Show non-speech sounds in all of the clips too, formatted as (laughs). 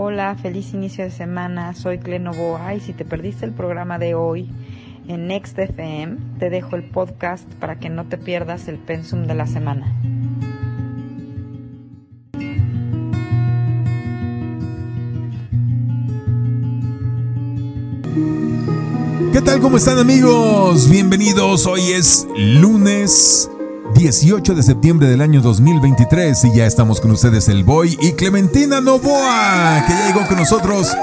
Hola, feliz inicio de semana. Soy Clenovoa y si te perdiste el programa de hoy en Next FM, te dejo el podcast para que no te pierdas el pensum de la semana. ¿Qué tal? ¿Cómo están amigos? Bienvenidos. Hoy es lunes 18 de septiembre del año 2023 y ya estamos con ustedes el Boy y Clementina Novoa, que ya llegó con nosotros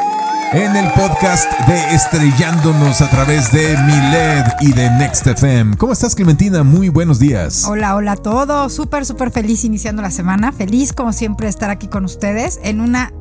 en el podcast de Estrellándonos a través de Miled y de Next FM. ¿Cómo estás Clementina? Muy buenos días. Hola, hola a todos. Súper, súper feliz iniciando la semana. Feliz como siempre estar aquí con ustedes en una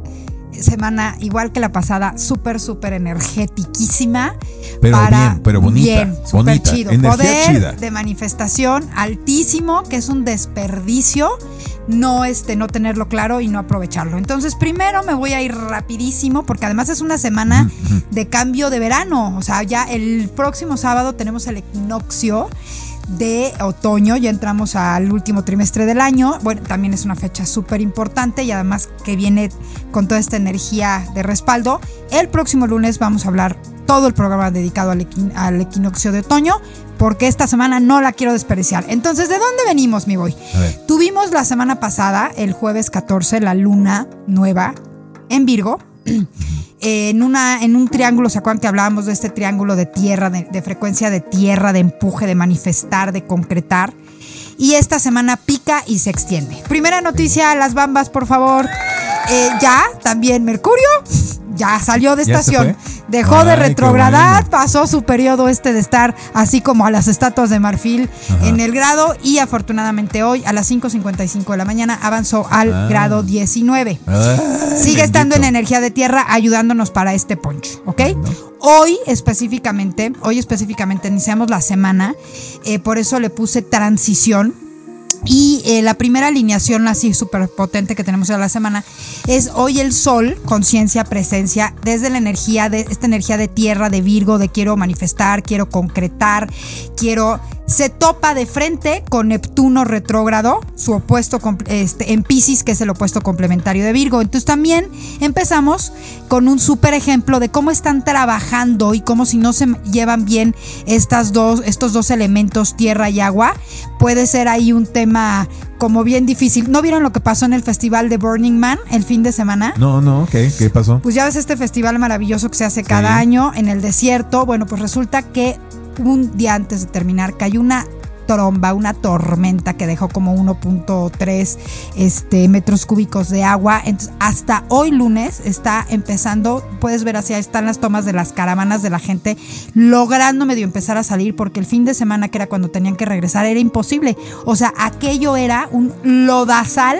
semana igual que la pasada, súper, súper energetiquísima. Pero para bien, pero bonita, Bien, súper chido. Poder chida. de manifestación altísimo, que es un desperdicio no este no tenerlo claro y no aprovecharlo. Entonces, primero me voy a ir rapidísimo porque además es una semana de cambio de verano, o sea, ya el próximo sábado tenemos el equinoccio de otoño, ya entramos al último trimestre del año. Bueno, también es una fecha súper importante y además que viene con toda esta energía de respaldo. El próximo lunes vamos a hablar todo el programa dedicado al, equin- al equinoccio de otoño, porque esta semana no la quiero desperdiciar. Entonces, ¿de dónde venimos, mi boy? Tuvimos la semana pasada, el jueves 14, la luna nueva en Virgo. (clears throat) En, una, en un triángulo, ¿se acuerdan que hablábamos de este triángulo de tierra, de, de frecuencia de tierra, de empuje, de manifestar, de concretar? Y esta semana pica y se extiende. Primera noticia, las bambas, por favor. Eh, ya, también Mercurio, ya salió de ¿Ya se estación. Dejó de Ay, retrogradar, pasó su periodo este de estar así como a las estatuas de marfil Ajá. en el grado y afortunadamente hoy a las 5.55 de la mañana avanzó al Ah. grado 19. Ay, Sigue estando en energía de tierra ayudándonos para este punch, ¿ok? Hoy específicamente, hoy específicamente iniciamos la semana, eh, por eso le puse transición. Y eh, la primera alineación así súper potente que tenemos en la semana es hoy el sol, conciencia, presencia, desde la energía, de esta energía de tierra, de Virgo, de quiero manifestar, quiero concretar, quiero... Se topa de frente con Neptuno retrógrado, su opuesto este, en Pisces, que es el opuesto complementario de Virgo. Entonces también empezamos con un súper ejemplo de cómo están trabajando y cómo si no se llevan bien estas dos, estos dos elementos, tierra y agua, puede ser ahí un tema como bien difícil. ¿No vieron lo que pasó en el festival de Burning Man el fin de semana? No, no, ¿qué? ¿Qué pasó? Pues ya ves este festival maravilloso que se hace cada año en el desierto. Bueno, pues resulta que un día antes de terminar cayó una tromba, una tormenta que dejó como 1.3 este, metros cúbicos de agua. Entonces, hasta hoy lunes está empezando, puedes ver hacia están las tomas de las caravanas de la gente logrando medio empezar a salir porque el fin de semana que era cuando tenían que regresar era imposible. O sea, aquello era un lodazal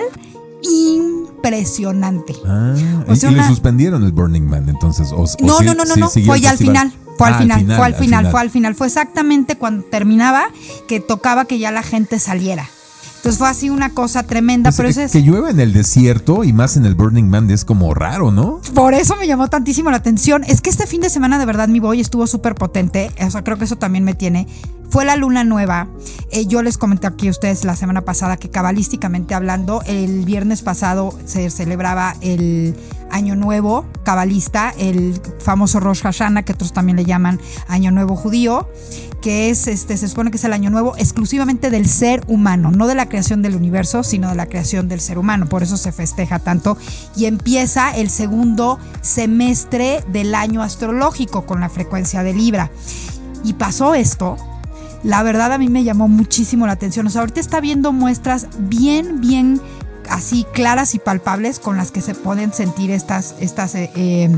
impresionante. Ah, O y, sea, y le suspendieron el Burning Man, entonces. o- o No, sí- no, no, no, sí no. Fue ya al final. Fue al Ah, final, fue al final, fue al final. Fue exactamente cuando terminaba que tocaba que ya la gente saliera. Entonces fue así una cosa tremenda, Pues, pero eh, eso es, Que llueva en el desierto y más en el Burning Man es como raro, ¿no? por eso me llamó tantísimo la atención. Es que este fin de semana de verdad mi boy estuvo súper potente. O sea, creo que eso también me tiene. Fue la luna nueva. Eh, yo les comenté aquí a ustedes la semana pasada que cabalísticamente hablando, el viernes pasado se celebraba el Año Nuevo cabalista, el famoso Rosh Hashanah, que otros también le llaman Año Nuevo judío, que es, este, se supone que es el Año Nuevo exclusivamente del ser humano, no de la creación del universo, sino de la creación del ser humano. Por eso se festeja tanto y empieza el segundo semestre del año astrológico con la frecuencia de Libra. Y pasó esto. La verdad a mí me llamó muchísimo la atención. O sea, ahorita está viendo muestras bien, bien así claras y palpables con las que se pueden sentir estas, estas eh, eh,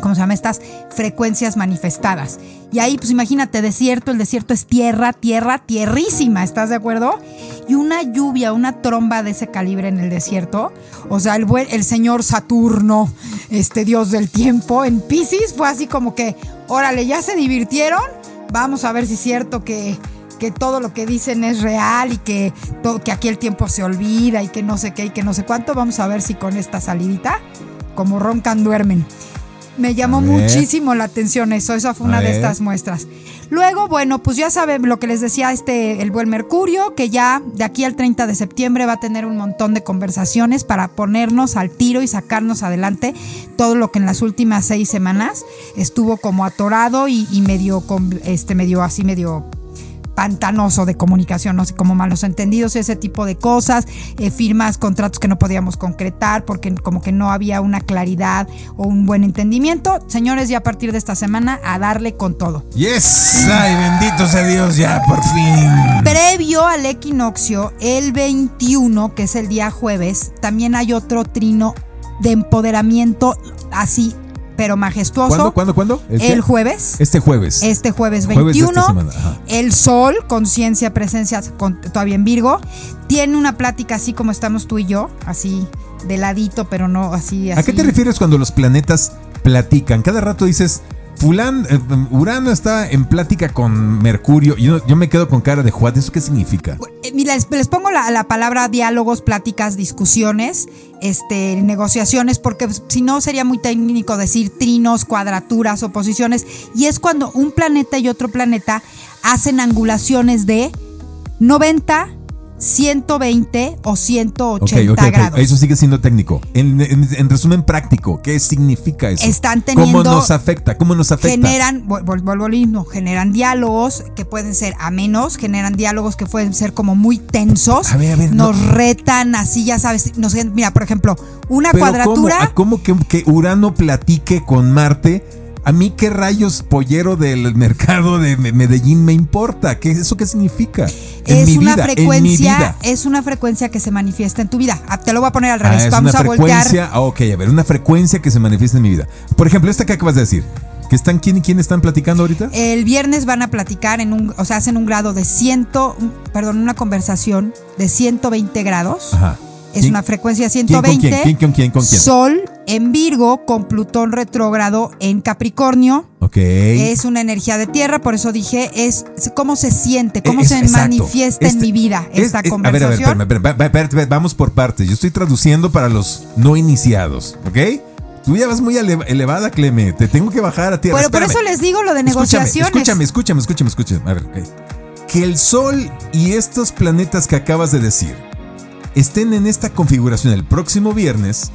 ¿cómo se llama? Estas frecuencias manifestadas. Y ahí, pues imagínate, desierto, el desierto es tierra, tierra, tierrísima, ¿estás de acuerdo? Y una lluvia, una tromba de ese calibre en el desierto. O sea, el, buen, el señor Saturno, este dios del tiempo, en Pisces fue así como que, órale, ya se divirtieron, vamos a ver si es cierto que, que todo lo que dicen es real y que, que aquí el tiempo se olvida y que no sé qué y que no sé cuánto. Vamos a ver si con esta salidita, como roncan, duermen. Me llamó muchísimo la atención eso, esa fue A una de ver. estas muestras. Luego, bueno, pues ya saben lo que les decía este el buen Mercurio, que ya de aquí al 30 de septiembre va a tener un montón de conversaciones para ponernos al tiro y sacarnos adelante todo lo que en las últimas seis semanas estuvo como atorado y, y medio, este, medio así, medio pantanoso de comunicación, no sé, como malos entendidos, ese tipo de cosas, eh, firmas, contratos que no podíamos concretar porque como que no había una claridad o un buen entendimiento. Señores, ya a partir de esta semana a darle con todo. Yes, ay, bendito sea Dios, ya por fin. Previo al equinoccio, el 21, que es el día jueves, también hay otro trino de empoderamiento así, pero majestuoso. ¿Cuándo, cuándo, cuándo? ¿El jueves. Este jueves. Este jueves Jueves de 21, esta semana, ajá. el Sol, conciencia, presencia, con- todavía en Virgo, tiene una plática así como estamos tú y yo, así de ladito, pero no así. ¿A qué así. te refieres cuando los planetas platican? Cada rato dices, Eh, Urano está en plática con Mercurio. y Yo, yo me quedo con cara de Juan. ¿Eso qué significa? Eh, Mira, les, les pongo la, la palabra diálogos, pláticas, discusiones, este, negociaciones, porque pues, si no sería muy técnico decir trinos, cuadraturas, oposiciones. Y es cuando un planeta y otro planeta hacen angulaciones de 90, 120 o 180 Ok, ok, ok. grados. Eso sigue siendo técnico. En, en- en resumen práctico, ¿qué significa eso? Están ¿Cómo teniendo- nos afecta? ¿Cómo nos afecta? generan, vuelvo a lo mismo, generan diálogos que pueden ser amenos, generan diálogos que pueden ser como muy tensos, A ver, a ver, nos no. retan así, ya sabes, nos, mira, por ejemplo, una Pero cuadratura, ¿cómo, ¿a cómo que Urano platique con Marte? A mí qué rayos pollero del mercado de Me- Medellín me importa. ¿Qué, ¿Eso qué significa? En es mi una vida, en mi frecuencia, vida. es una frecuencia que se manifiesta en tu vida. Ah, Te lo voy a poner al Ah, revés, es vamos una a voltear. frecuencia. ah, ok, a ver, una frecuencia que se manifiesta en mi vida. Por ejemplo, esta que acabas de decir. ¿Que están quién y quién están platicando ahorita? El viernes van a platicar en un, o sea, hacen un grado de 100, perdón, una conversación de 120 grados. Ajá. Es ¿Quién- una frecuencia ¿Quién con 120. quién? ¿Quién con quién? ¿Con quién? Sol en Virgo con Plutón retrógrado en Capricornio. Ok. Es una energía de tierra, por eso dije, es cómo se siente, cómo Es- se exacto. manifiesta en Este- mi vida es- esta es- conversación. A ver, a ver, espérame, espérame, espérate, vamos por partes. Yo estoy traduciendo para los no iniciados, ¿ok? Tú ya vas muy ele- elevada, Cleme. Te tengo que bajar a tierra. Pero por Espérame. eso les digo lo de Escúchame, negociaciones. Escúchame, escúchame, escúchame, escúchame. A ver, ok. Que el Sol y estos planetas que acabas de decir estén en esta configuración el próximo viernes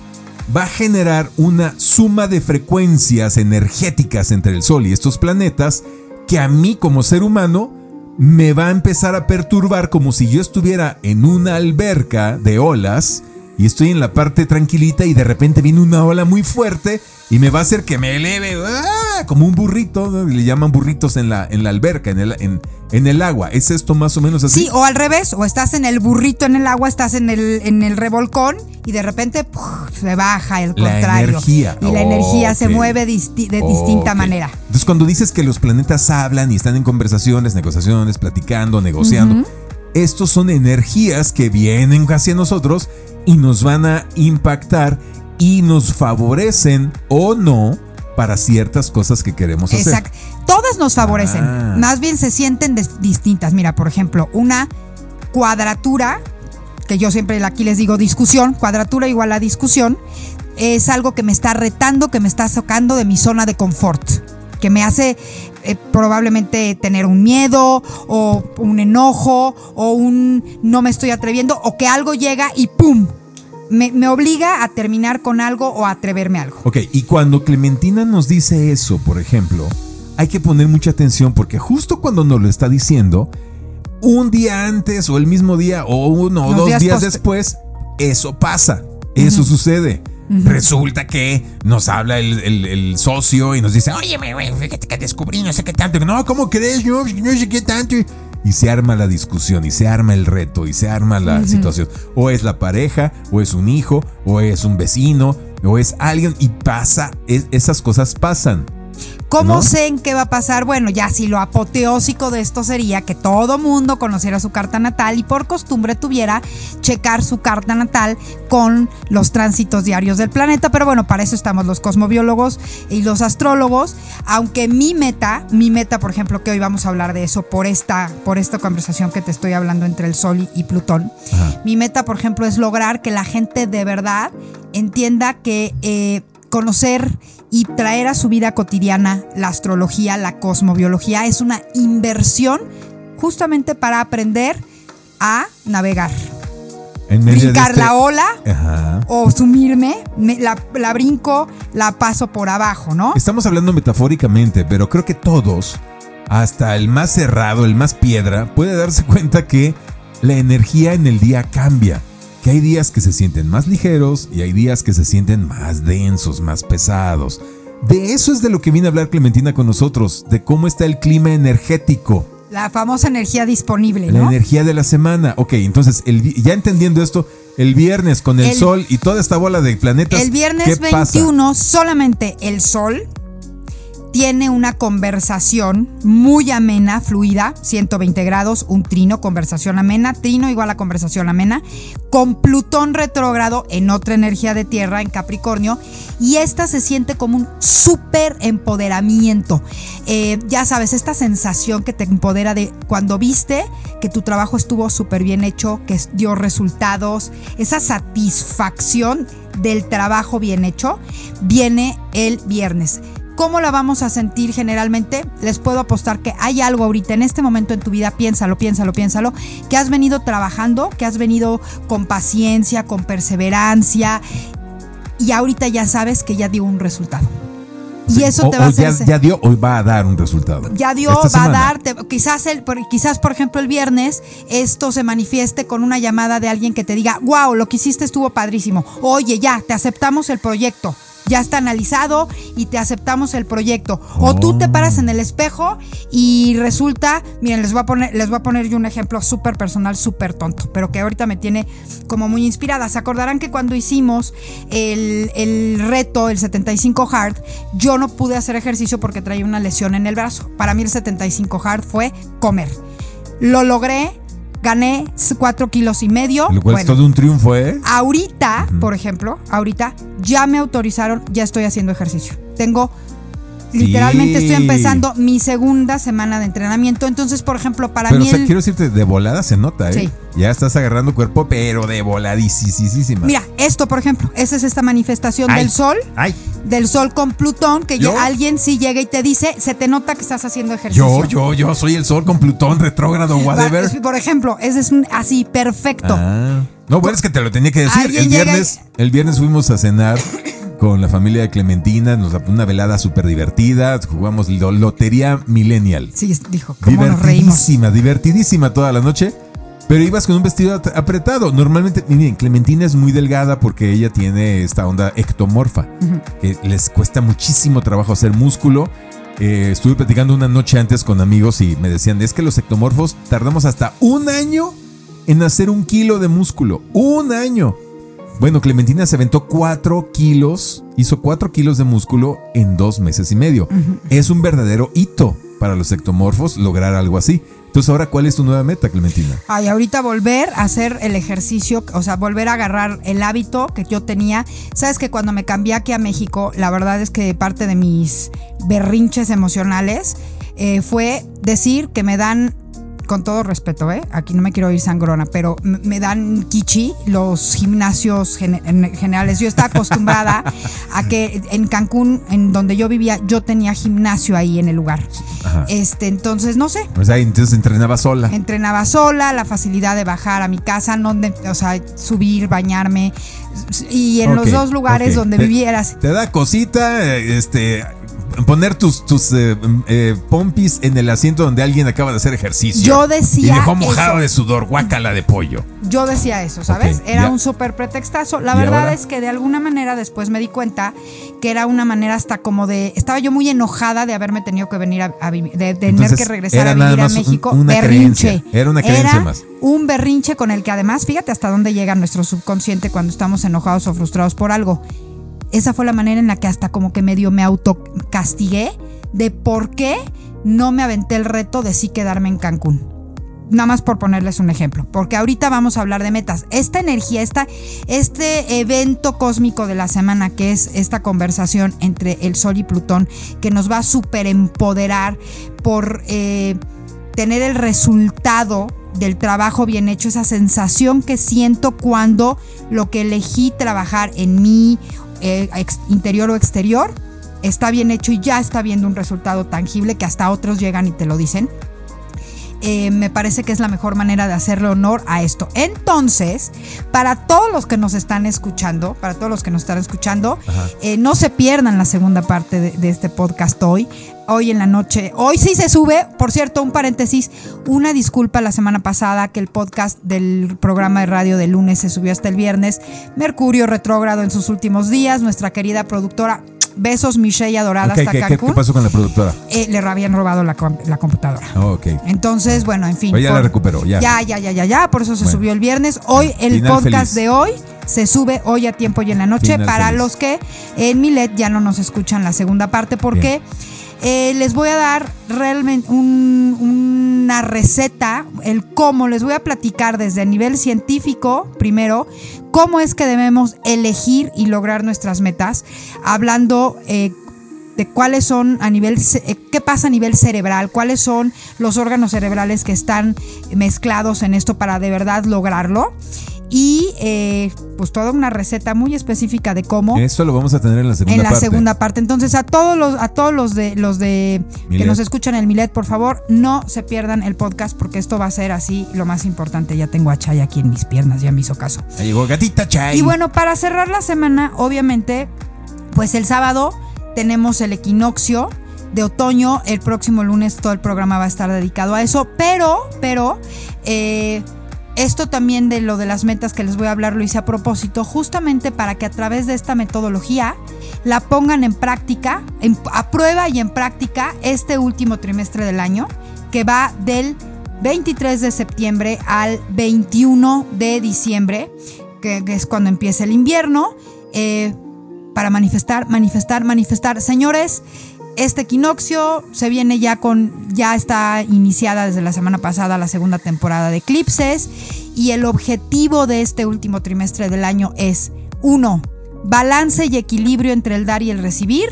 va a generar una suma de frecuencias energéticas entre el Sol y estos planetas que a mí como ser humano me va a empezar a perturbar como si yo estuviera en una alberca de olas y estoy en la parte tranquilita y de repente viene una ola muy fuerte y me va a hacer que me eleve ¡ah! como un burrito, ¿no? le llaman burritos en la, en la alberca, en el, en, en el agua. ¿Es esto más o menos así? Sí, o al revés, o estás en el burrito en el agua, estás en el, en el revolcón y de repente se baja el La contrario. energía. Y la energía se mueve disti- de distinta manera. Entonces, cuando dices que los planetas hablan y están en conversaciones, negociaciones, platicando, negociando, estos son energías que vienen hacia nosotros y nos van a impactar y nos favorecen o no para ciertas cosas que queremos hacer. Exacto. Todas nos favorecen. Ah. Más bien se sienten distintas. Mira, por ejemplo, una cuadratura, que yo siempre aquí les digo discusión, cuadratura igual a discusión, es algo que me está retando, que me está sacando de mi zona de confort, que me hace eh, probablemente tener un miedo o un enojo o un no me estoy atreviendo o que algo llega y ¡pum! Me, me obliga a terminar con algo o a atreverme a algo. Ok, y cuando Clementina nos dice eso, por ejemplo, hay que poner mucha atención porque justo cuando nos lo está diciendo, un día antes o el mismo día o uno o dos días después, eso pasa, eso sucede. Resulta que nos habla el, el- el socio y nos dice, oye, güey, fíjate que descubrí no sé qué tanto. No, ¿cómo crees? No, no sé qué tanto. Y se arma la discusión, y se arma el reto, y se arma la situación. O es la pareja, o es un hijo, o es un vecino, o es alguien, y pasa, es- esas cosas pasan. ¿Cómo ¿No? sé en qué va a pasar? Bueno, ya si lo apoteósico de esto sería que todo mundo conociera su carta natal y por costumbre tuviera checar su carta natal con los tránsitos diarios del planeta. Pero bueno, para eso estamos los cosmobiólogos y los astrólogos. Aunque mi meta, mi meta, por ejemplo, que hoy vamos a hablar de eso por esta, por esta conversación que te estoy hablando entre el Sol y, Plutón. Ajá. Mi meta, por ejemplo, es lograr que la gente de verdad entienda que eh, conocer y traer a su vida cotidiana la astrología, la cosmobiología, es una inversión justamente para aprender a navegar. En Brincar este- la ola Ajá. o sumirme, me- la, la brinco, la paso por abajo, ¿no? Estamos hablando metafóricamente, pero creo que todos, hasta el más cerrado, el más piedra, puede darse cuenta que la energía en el día cambia. Que hay días que se sienten más ligeros y hay días que se sienten más densos, más pesados. De eso es de lo que viene a hablar Clementina con nosotros, de cómo está el clima energético. La famosa energía disponible, La ¿no? energía de la semana. Ok, entonces, el ya entendiendo esto, el viernes con el, El- sol y toda esta bola de planetas. El viernes ¿qué pasa? 21, solamente el sol tiene una conversación muy amena, fluida, 120 grados, un trino, conversación amena, trino igual a conversación amena, con Plutón retrógrado en otra energía de tierra, en Capricornio, y esta se siente como un súper empoderamiento. Eh, ya sabes, esta sensación que te empodera de cuando viste que tu trabajo estuvo súper bien hecho, que dio resultados, esa satisfacción del trabajo bien hecho, viene el viernes. ¿Cómo la vamos a sentir generalmente? Les puedo apostar que hay algo ahorita en este momento en tu vida, piénsalo, piénsalo, piénsalo, que has venido trabajando, que has venido con paciencia, con perseverancia y ahorita ya sabes que ya dio un resultado. Y eso O- te va a hacer... ya, ya dio o va a dar un resultado. Ya dio, Esta va a dar, te- quizás, el, quizás por ejemplo el viernes esto se manifieste con una llamada de alguien que te diga, wow, lo que hiciste estuvo padrísimo. Oye, ya, te aceptamos el proyecto. Ya está analizado y te aceptamos el proyecto. O tú te paras en el espejo y resulta, miren, les voy a poner, les voy a poner yo un ejemplo súper personal, súper tonto, pero que ahorita me tiene como muy inspirada. Se acordarán que cuando hicimos el, el reto, el 75 hard, yo no pude hacer ejercicio porque traía una lesión en el brazo. Para mí el 75 hard fue comer. Lo logré, gané 4 kilos y medio. Lo cual es Bueno, todo un triunfo, ¿eh? Ahorita, por ejemplo, ahorita ya me autorizaron, ya estoy haciendo ejercicio. Tengo, literalmente estoy empezando mi segunda semana de entrenamiento. Entonces, por ejemplo, para Pero mí o sea, el- quiero decirte, de volada se nota, ¿eh? Sí. Ya estás agarrando cuerpo, pero de voladísima. Mira, esto, por ejemplo, esa es esta manifestación Ay. del sol, Ay, del sol con Plutón, que alguien sí llega y te dice, se te nota que estás haciendo ejercicio. yo, yo, yo soy el sol con Plutón, retrógrado, whatever. Por ejemplo, ese es un, así perfecto. Ah. No, bueno, es que te lo tenía que decir. El llega viernes, el viernes fuimos a cenar con la familia de Clementina, nos una velada súper divertida, jugamos lo- Lotería Millennial. Sí, dijo, ¿cómo nos? Divertidísima, divertidísima toda la noche. Pero ibas con un vestido apretado. Normalmente, miren, Clementina es muy delgada porque ella tiene esta onda ectomorfa, que les cuesta muchísimo trabajo hacer músculo. Eh, estuve platicando una noche antes con amigos y me decían, es que los ectomorfos tardamos hasta un año en hacer un kilo de músculo. Un año. Bueno, Clementina se aventó 4 kilos, hizo 4 kilos de músculo en dos meses y medio. Es un verdadero hito para los ectomorfos lograr algo así. Entonces, ahora, ¿cuál es tu nueva meta, Clementina? Ay, ahorita volver a hacer el ejercicio, o sea, volver a agarrar el hábito que yo tenía. Sabes que cuando me cambié aquí a México, la verdad es que parte de mis berrinches emocionales eh, fue decir que me dan, con todo respeto, ¿eh? aquí no me quiero ir sangrona, pero me dan kichi los gimnasios gen- en- generales. Yo estaba acostumbrada (laughs) a que en Cancún, en donde yo vivía, yo tenía gimnasio ahí en el lugar. Ajá. Este, entonces, no sé, O sea, entonces entrenaba sola. entrenaba sola, la facilidad de bajar a mi casa, no de- o sea, subir, bañarme. Y en los dos lugares donde Te- vivieras. Te da cosita, este, poner tus, tus eh, eh, pompis en el asiento donde alguien acaba de hacer ejercicio. Yo decía Y dejó mojado eso. de sudor, guácala de pollo. Yo decía eso, ¿sabes? Era ya. un súper pretextazo. La ¿Y verdad ahora? es que de alguna manera después me di cuenta que era una manera hasta como de. Estaba yo muy enojada de haberme tenido que venir a, a vivir, de, tener Entonces, que regresar a vivir a un- México. una berrinche. creencia, era una creencia más. Un berrinche con el que además, fíjate hasta dónde llega nuestro subconsciente cuando estamos enojados o frustrados por algo. Esa fue la manera en la que hasta como que medio me autocastigué de por qué no me aventé el reto de sí quedarme en Cancún. Nada más por ponerles un ejemplo, porque ahorita vamos a hablar de metas. Esta energía, esta, este evento cósmico de la semana, que es esta conversación entre el Sol y Plutón, que nos va a super empoderar por eh, tener el resultado del trabajo bien hecho, esa sensación que siento cuando lo que elegí trabajar en mí eh, interior o exterior, está bien hecho y ya está viendo un resultado tangible que hasta otros llegan y te lo dicen. Eh, me parece que es la mejor manera de hacerle honor a esto. Entonces, para todos los que nos están escuchando, para todos los que nos están escuchando, eh, no se pierdan la segunda parte de, de este podcast hoy. Hoy en la noche, hoy sí se sube, por cierto, un paréntesis, una disculpa la semana pasada que el podcast del programa de radio de lunes se subió hasta el viernes. Mercurio retrógrado en sus últimos días, nuestra querida productora, besos Michelle adorada Ok, hasta ¿qué, Cancún, qué pasó con la productora? eh, le habían robado la, la computadora. Oh, ok. Entonces, bueno, en fin. Pero ya la recuperó, ya. Ya, ya, ya, ya, ya. Por eso se Bueno. subió el viernes. Hoy el Final podcast feliz. de hoy se sube hoy a tiempo y en la noche Final para feliz. los que en Milet ya no nos escuchan la segunda parte porque eh, les voy a dar realmente un- una receta, el cómo, les voy a platicar desde el nivel científico primero, cómo es que debemos elegir y lograr nuestras metas, hablando eh, de cuáles son a nivel, eh, qué pasa a nivel cerebral, cuáles son los órganos cerebrales que están mezclados en esto para de verdad lograrlo. Y eh, pues toda una receta muy específica de cómo Eso lo vamos a tener en la segunda en la parte. segunda parte. Entonces, a todos los, a todos los de los de que nos escuchan el Milet, por favor, no se pierdan el podcast porque esto va a ser así lo más importante. Ya tengo a Chay aquí en mis piernas, ya me hizo caso. Ahí llegó Gatita Chay. Y bueno, para cerrar la semana, obviamente, pues el sábado tenemos el equinoccio de otoño. El próximo lunes todo el programa va a estar dedicado a eso. Pero, pero, eh, esto también de lo de las metas que les voy a hablar lo hice a propósito, justamente para que a través de esta metodología la pongan en práctica, a prueba y en práctica este último trimestre del año, que va del 23 de septiembre al 21 de diciembre, que, que es cuando empieza el invierno, eh, para manifestar, manifestar, manifestar. Señores, este equinoccio se viene ya con, ya está iniciada desde la semana pasada la segunda temporada de eclipses y el objetivo de este último trimestre del año es, uno, balance y equilibrio entre el dar y el recibir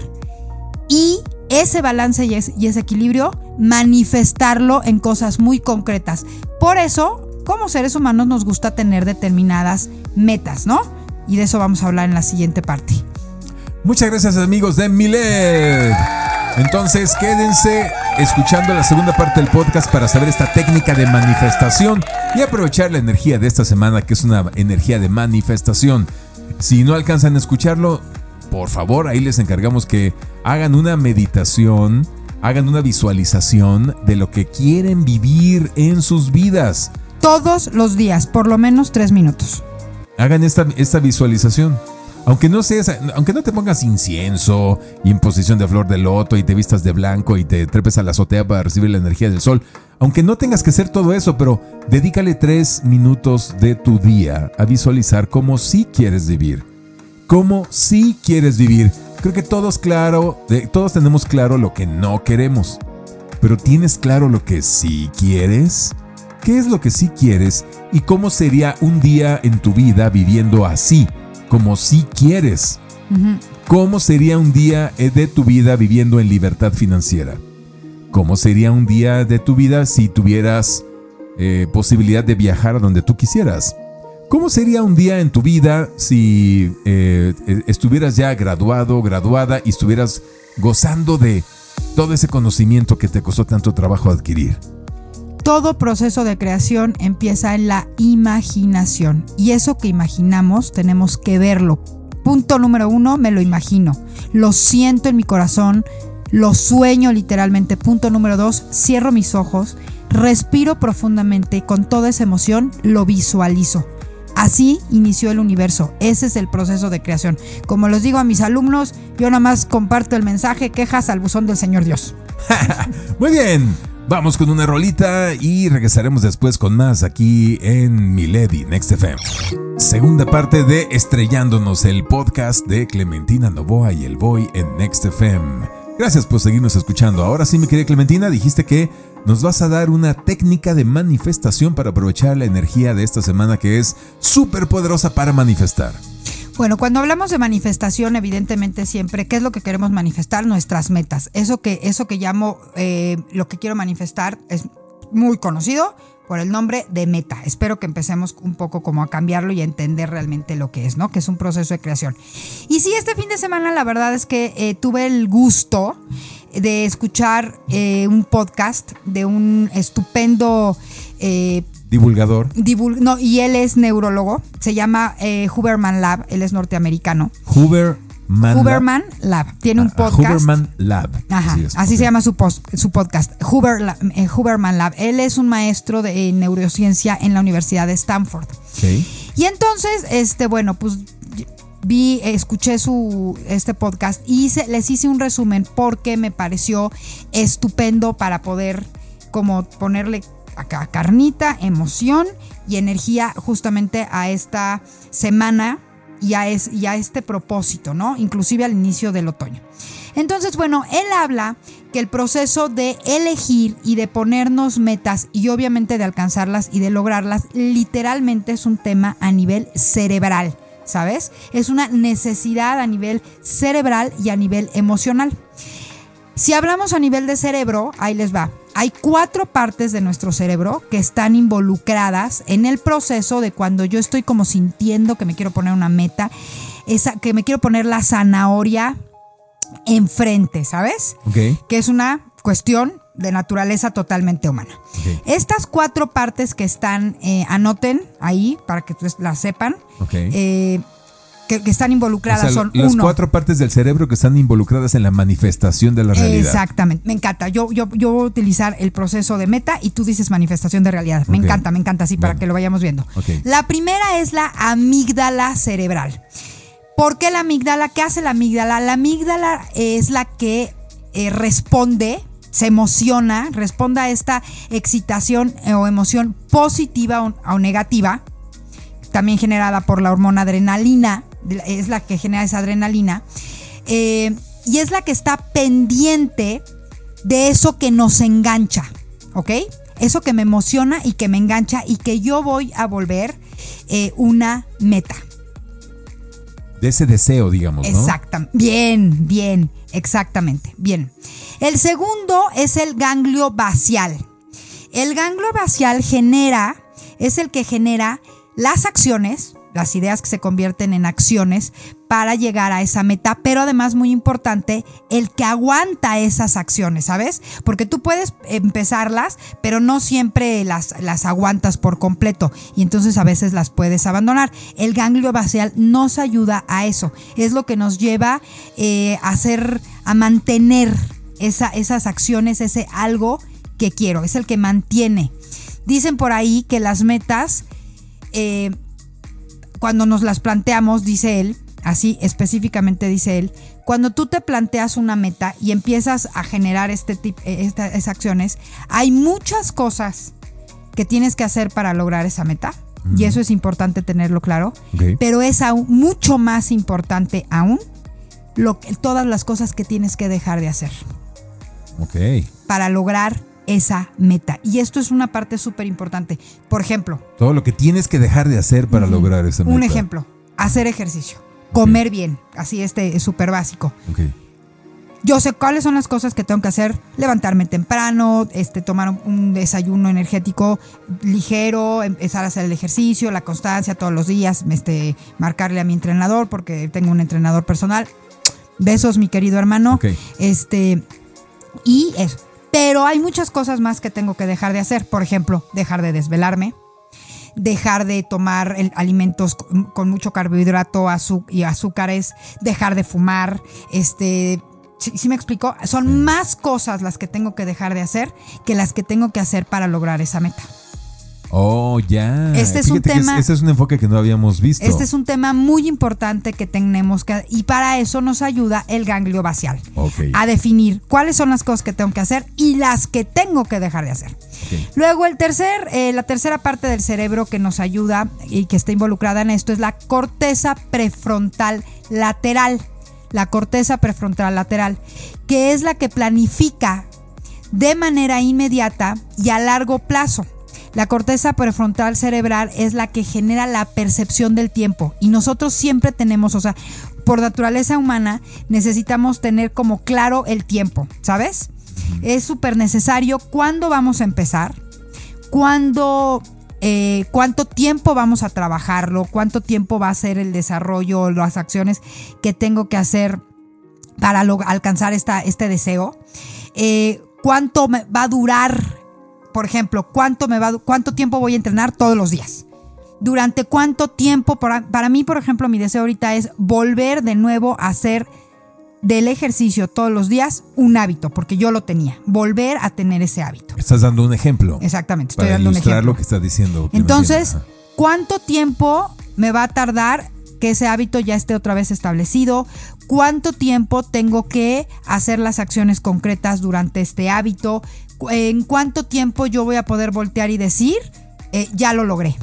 y ese balance y, es- y ese equilibrio manifestarlo en cosas muy concretas. Por eso, como seres humanos nos gusta tener determinadas metas, ¿no? Y de eso vamos a hablar en la siguiente parte. Muchas gracias amigos de Milet. Entonces quédense escuchando la segunda parte del podcast para saber esta técnica de manifestación y aprovechar la energía de esta semana que es una energía de manifestación. Si no alcanzan a escucharlo, por favor ahí les encargamos que hagan una meditación, hagan una visualización de lo que quieren vivir en sus vidas. Todos los días, por lo menos tres minutos. Hagan esta, esta visualización. Aunque no seas, aunque no te pongas incienso y en posición de flor de loto y te vistas de blanco y te trepes a la azotea para recibir la energía del sol, aunque no tengas que hacer todo eso, pero dedícale tres minutos de tu día a visualizar cómo sí quieres vivir. Cómo sí quieres vivir. Creo que todos claro, eh, todos tenemos claro lo que no queremos. Pero ¿tienes claro lo que sí quieres? ¿Qué es lo que sí quieres y cómo sería un día en tu vida viviendo así, como sí quieres? ¿Cómo sería un día eh, de tu vida viviendo en libertad financiera? ¿Cómo sería un día de tu vida si tuvieras eh, posibilidad de viajar a donde tú quisieras? ¿Cómo sería un día en tu vida si eh, eh, estuvieras ya graduado, graduada y estuvieras gozando de todo ese conocimiento que te costó tanto trabajo adquirir? Todo proceso de creación empieza en la imaginación y eso que imaginamos tenemos que verlo. Punto número uno, me lo imagino. Lo siento en mi corazón, lo sueño literalmente. Punto número dos, cierro mis ojos, respiro profundamente y con toda esa emoción lo visualizo. Así inició el universo. Ese es el proceso de creación. Como les digo a mis alumnos, yo nada más comparto el mensaje, quejas al buzón del Señor Dios. (laughs) Muy bien, vamos con una rolita y regresaremos después con más aquí en Milady Next FM. Segunda parte de Estrellándonos, el podcast de Clementina Novoa y el Boy en Next FM. Gracias por seguirnos escuchando. Ahora sí, mi querida Clementina, dijiste que nos vas a dar una técnica de manifestación para aprovechar la energía de esta semana que es súper poderosa para manifestar. Bueno, cuando hablamos de manifestación, evidentemente siempre, ¿qué es lo que queremos manifestar? Nuestras metas. Eso que, eso que llamo, eh, lo que quiero manifestar es muy conocido, por el nombre de Meta. Espero que empecemos un poco como a cambiarlo y a entender realmente lo que es, ¿no? Que es un proceso de creación. Y sí, este fin de semana la verdad es que eh, tuve el gusto de escuchar eh, un podcast de un estupendo eh, Divulgador. divul- no, y él es neurólogo, se llama eh, Huberman Lab, él es norteamericano. Huberman. Huberman Lab, tiene un Lab. Ah, podcast. Huberman Lab. Ajá, así, es, se llama su, su podcast, Huber eh, Huberman Lab. Él es un maestro de eh, neurociencia en la Universidad de Stanford. Y entonces, este, bueno, pues vi, escuché su este podcast y les hice un resumen porque me pareció estupendo para poder como ponerle acá carnita, emoción y energía justamente a esta semana y a, y a este propósito, ¿no? Inclusive al inicio del otoño. Entonces, bueno, él habla que el proceso de elegir y de ponernos metas y obviamente de alcanzarlas y de lograrlas, literalmente es un tema a nivel cerebral, ¿sabes? Es una necesidad a nivel cerebral y a nivel emocional. Si hablamos a nivel de cerebro, ahí les va. Hay cuatro partes de nuestro cerebro que están involucradas en el proceso de cuando yo estoy como sintiendo que me quiero poner una meta, esa, que me quiero poner la zanahoria enfrente, ¿sabes? Ok. Que es una cuestión de naturaleza totalmente humana. Estas cuatro partes que están, eh, anoten ahí para que las sepan, Ok. eh, que, que están O involucradas sea, son las uno. cuatro partes del cerebro que están involucradas en la manifestación de la realidad. Exactamente, me encanta. Yo, yo, yo voy a utilizar el proceso de meta y tú dices manifestación de realidad. Me encanta, me encanta así para que lo vayamos viendo. La primera es la amígdala cerebral. ¿Por qué la amígdala? ¿Qué hace la amígdala? La amígdala es la que eh, responde, se emociona, responde a esta excitación eh, o emoción positiva o, o negativa, también generada por la hormona adrenalina, es la que genera esa adrenalina, eh, y es la que está pendiente de eso que nos engancha, ¿ok? Eso que me emociona y que me engancha y que yo voy a volver eh, una meta. De ese deseo, digamos, ¿no? Exactamente. Bien, bien, exactamente. Bien. El segundo es el ganglio vacial. El ganglio vacial genera, es el que genera las acciones, las ideas que se convierten en acciones para llegar a esa meta, pero además muy importante, el que aguanta esas acciones, ¿sabes? Porque tú puedes empezarlas, pero no siempre las, las aguantas por completo y entonces a veces las puedes abandonar. El ganglio vacial nos ayuda a eso, es lo que nos lleva eh, a hacer, a mantener esa- esas acciones, ese algo que quiero, es el que mantiene. Dicen por ahí que las metas eh, cuando nos las planteamos, dice él, así específicamente dice él, cuando tú te planteas una meta y empiezas a generar este tipo, estas acciones, hay muchas cosas que tienes que hacer para lograr esa meta. Y eso es importante tenerlo claro. Pero es aún mucho más importante aún lo que, todas las cosas que tienes que dejar de hacer Ok. para lograr esa meta. Y esto es una parte súper importante. Por ejemplo, Todo lo que tienes que dejar de hacer para lograr esa meta. Un ejemplo, hacer ejercicio, comer bien, así este es súper básico. Ok. Yo sé cuáles son las cosas que tengo que hacer, levantarme temprano, este, tomar un, un desayuno energético ligero, empezar a hacer el ejercicio, la constancia todos los días, este, marcarle a mi entrenador porque tengo un entrenador personal. Besos, mi querido hermano. Este, y eso. Pero hay muchas cosas más que tengo que dejar de hacer. Por ejemplo, dejar de desvelarme, dejar de tomar alimentos con, con mucho carbohidrato y azúcares, dejar de fumar, este... ¿Sí, me explico? Son más cosas las que tengo que dejar de hacer que las que tengo que hacer para lograr esa meta. Oh, ya. Este es un Fíjate tema- Este es un enfoque que no habíamos visto. Este es un tema muy importante que tenemos que... Y para eso nos ayuda el ganglio vacial. Ok. A definir cuáles son las cosas que tengo que hacer y las que tengo que dejar de hacer. Luego el tercer, eh, la tercera parte del cerebro que nos ayuda y que está involucrada en esto es la corteza prefrontal lateral. La corteza prefrontal lateral, que es la que planifica de manera inmediata y a largo plazo. La corteza prefrontal cerebral es la que genera la percepción del tiempo y nosotros siempre tenemos, o sea, por naturaleza humana necesitamos tener como claro el tiempo, ¿sabes? Es súper necesario cuándo vamos a empezar, cuándo eh, cuánto tiempo vamos a trabajarlo, cuánto tiempo va a ser el desarrollo, las acciones que tengo que hacer para alcanzar esta, este deseo, eh, cuánto me va a durar, por ejemplo, cuánto, me va, cuánto tiempo voy a entrenar todos los días. Durante cuánto tiempo, para, para mí, por ejemplo, mi deseo ahorita es volver de nuevo a hacer del ejercicio todos los días un hábito, porque yo lo tenía. Volver a tener ese hábito. Estás dando un ejemplo. Exactamente, estoy para dando un ejemplo. lo que estás diciendo. Entonces, ¿cuánto tiempo me va a tardar que ese hábito ya esté otra vez establecido? ¿Cuánto tiempo tengo que hacer las acciones concretas durante este hábito? ¿En cuánto tiempo yo voy a poder voltear y decir, eh, ya lo logré?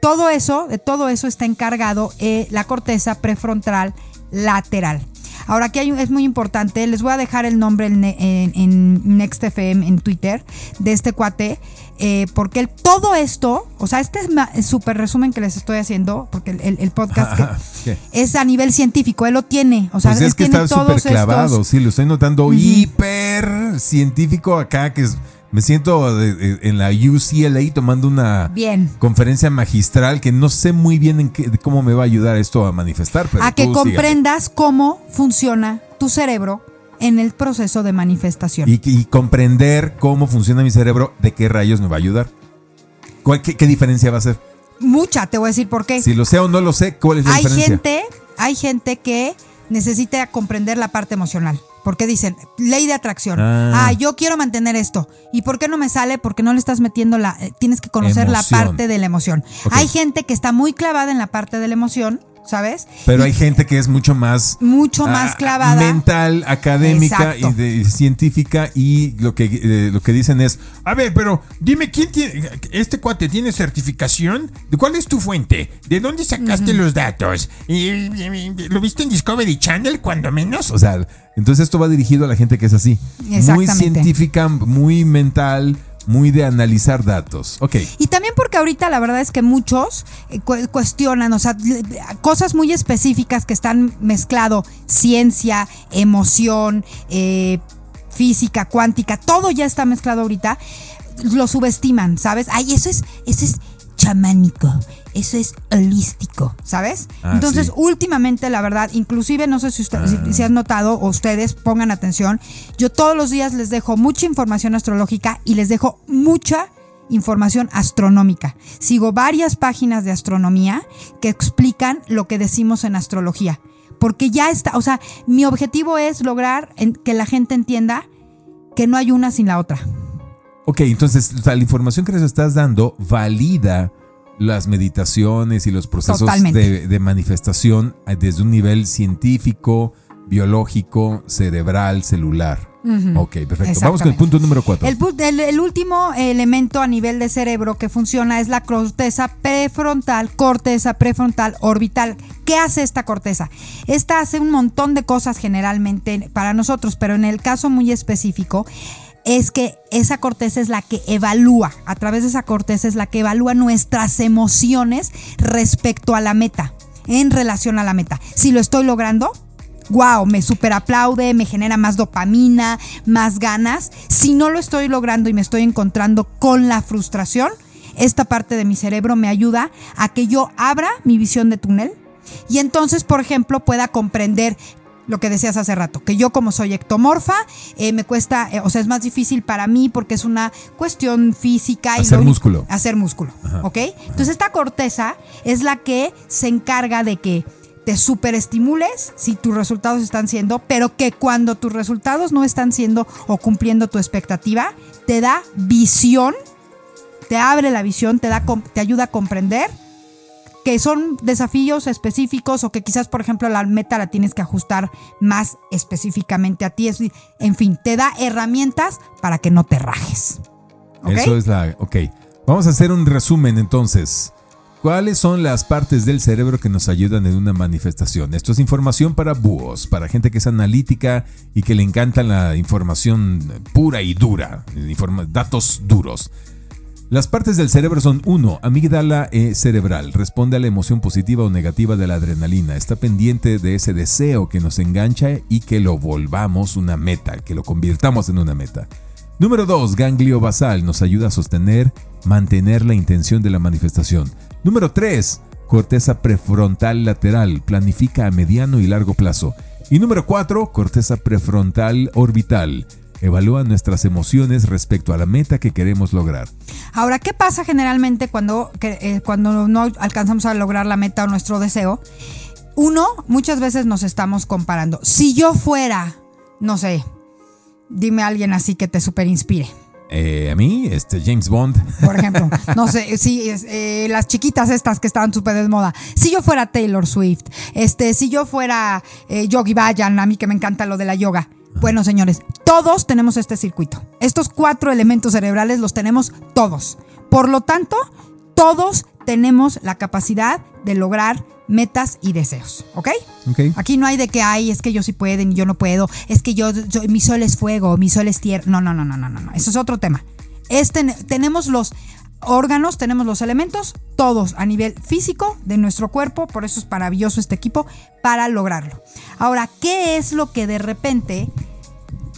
Todo eso, de todo eso está encargado eh, la corteza prefrontal lateral. Ahora aquí hay, es muy importante, les voy a dejar el nombre en, en, en NextFM en Twitter de este cuate, eh, porque el, todo esto, o sea, este es súper resumen que les estoy haciendo, porque el, el podcast que, (laughs) es a nivel científico, él lo tiene, o sea, pues él es que tiene está súper clavado, estos, sí, lo estoy notando uh -huh. hiper científico acá, que es me siento de, de, en la UCLA tomando una Bien. conferencia magistral que no sé muy bien en qué, cómo me va a ayudar esto a manifestar. Pero a que comprendas cómo funciona tu cerebro en el proceso de manifestación. Y, y, comprender cómo funciona mi cerebro, de qué rayos me va a ayudar. ¿Cuál, qué, qué, diferencia va a ser? Mucha, te voy a decir por qué. Si lo sé o no lo sé, ¿cuál es la hay diferencia? Gente, hay gente que necesita comprender la parte emocional. Porque dicen, ley de atracción. Ah. ah. yo quiero mantener esto. ¿Y por qué no me sale? Porque no le estás metiendo la. Eh, tienes que conocer emoción. la parte de la emoción. Okay. Hay gente que está muy clavada en la parte de la emoción, ¿sabes? Pero hay gente que es mucho más. Mucho más uh, clavada. Mental, académica y, de, y, científica. Y lo que, eh, lo que dicen es: A ver, pero dime, ¿quién tiene. Este cuate tiene certificación? ¿De cuál es tu fuente? ¿De dónde sacaste uh -huh. los datos? ¿Y, ¿Lo viste en Discovery Channel, cuando menos? O sea. Entonces esto va dirigido a la gente que es así. Muy científica, muy mental, muy de analizar datos. Ok. Y también porque ahorita la verdad es que muchos eh, cu cuestionan, o sea, cosas muy específicas que están mezclado ciencia, emoción, eh, física, cuántica, todo ya está mezclado ahorita. Lo subestiman, ¿sabes? Ay, eso es, eso es chamánico eso es holístico, ¿sabes? Ah, Entonces, sí. últimamente, la verdad, inclusive, no sé si ustedes ah. si, si han notado o ustedes pongan atención, yo todos los días les dejo mucha información astrológica y les dejo mucha información astronómica. Sigo varias páginas de astronomía que explican lo que decimos en astrología. Porque ya está, o sea, mi objetivo es lograr en, que la gente entienda que no hay una sin la otra. Ok, entonces o sea, la información que les estás dando valida las meditaciones y los procesos de, de, manifestación desde un nivel científico, biológico, cerebral, celular. Uh -huh. Ok, perfecto. Vamos con el punto número cuatro. El, el, el, último elemento a nivel de cerebro que funciona es la corteza prefrontal, corteza prefrontal orbital. ¿Qué hace esta corteza? Esta hace un montón de cosas generalmente para nosotros, pero en el caso muy específico, es que esa corteza es la que evalúa, a través de esa corteza es la que evalúa nuestras emociones respecto a la meta, en relación a la meta. Si lo estoy logrando, wow, me super aplaude, me genera más dopamina, más ganas. Si no lo estoy logrando y me estoy encontrando con la frustración, esta parte de mi cerebro me ayuda a que yo abra mi visión de túnel y entonces, por ejemplo, pueda comprender lo que decías hace rato, que yo como soy ectomorfa, eh, me cuesta, eh, o sea, es más difícil para mí porque es una cuestión física. Hacer y músculo. Hacer músculo, Ajá. ¿ok? Entonces esta corteza es la que se encarga de que te superestimules si tus resultados están siendo, pero que cuando tus resultados no están siendo o cumpliendo tu expectativa, te da visión, te abre la visión, te, da, te ayuda a comprender que son desafíos específicos o que quizás, por ejemplo, la meta la tienes que ajustar más específicamente a ti. En fin, te da herramientas para que no te rajes. Eso es la... Ok. Vamos a hacer un resumen entonces. ¿Cuáles son las partes del cerebro que nos ayudan en una manifestación? Esto es información para búhos, para gente que es analítica y que le encanta la información pura y dura, datos duros. Las partes del cerebro son 1. Amígdala e cerebral. Responde a la emoción positiva o negativa de la adrenalina. Está pendiente de ese deseo que nos engancha y que lo volvamos una meta, que lo convirtamos en una meta. Número 2. Ganglio basal. Nos ayuda a sostener mantener la intención de la manifestación. Número 3. Corteza prefrontal lateral, planifica a mediano y largo plazo. Y número 4. Corteza prefrontal orbital. Evalúa nuestras emociones respecto a la meta que queremos lograr. Ahora, ¿qué pasa generalmente cuando, eh, cuando no alcanzamos a lograr la meta o nuestro deseo? Uno, muchas veces nos estamos comparando. Si yo fuera, no sé, dime a alguien así que te super inspire. Eh, a mí, este James Bond. (laughs) Por ejemplo, no sé, sí, es, eh, las chiquitas estas que estaban súper de moda. Si yo fuera Taylor Swift, este, si yo fuera eh, Yogi Bayan, a mí que me encanta lo de la yoga. Bueno, señores, todos tenemos este circuito. Estos cuatro elementos cerebrales los tenemos todos. Por lo tanto, todos tenemos la capacidad de lograr metas y deseos, ¿ok? Ok. Aquí no hay de que hay, es que yo sí pueden y yo no puedo, es que yo, yo- mi sol es fuego, mi sol es tierra. No, no, no, no, no, no, no. Eso es otro tema. Este, tenemos los órganos, tenemos los elementos, todos a nivel físico de nuestro cuerpo, por eso es maravilloso este equipo, para lograrlo. Ahora, ¿qué es lo que de repente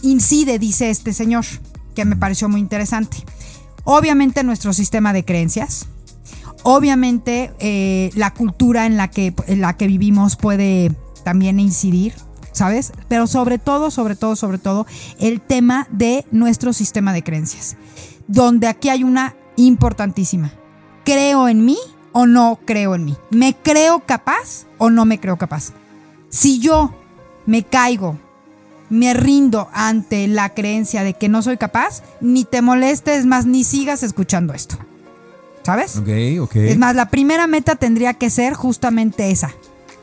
incide, dice este señor, que me pareció muy interesante? Obviamente nuestro sistema de creencias, Obviamente eh, la cultura en la, que, en la que vivimos puede también incidir, ¿sabes? Pero sobre todo, sobre todo, sobre todo, el tema de nuestro sistema de creencias, donde aquí hay una importantísima. ¿Creo en mí o no creo en mí? ¿Me creo capaz o no me creo capaz? Si yo me caigo, me rindo ante la creencia de que no soy capaz, ni te molestes más, ni sigas escuchando esto. ¿Sabes? Ok, ok. Es más, la primera meta tendría que ser justamente esa.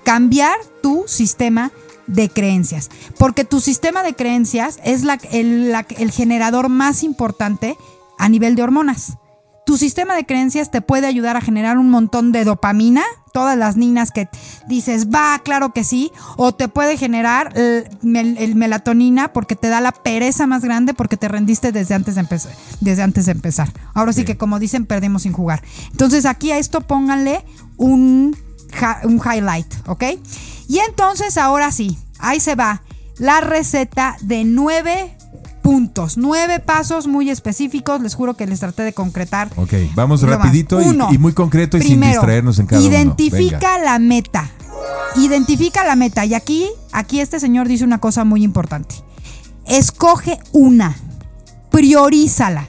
Cambiar tu sistema de creencias. Porque tu sistema de creencias es la- el, la- el generador más importante a nivel de hormonas. Tu sistema de creencias te puede ayudar a generar un montón de dopamina, todas las niñas que dices, va, claro que sí, o te puede generar el, mel- el melatonina porque te da la pereza más grande porque te rendiste desde antes de empezar. Desde antes de empezar. Ahora sí Sí. que como dicen, perdemos sin jugar. Entonces aquí a esto pónganle un, un highlight, ¿ok? Y entonces ahora sí, ahí se va la receta de nueve puntos, nueve pasos muy específicos, les juro que les traté de concretar. Ok, vamos rapidito y- Uno, y, muy concreto y sin distraernos en cada Identifica uno. La meta. Identifica la meta. Y aquí, aquí este señor dice una cosa muy importante. Escoge una. Priorízala.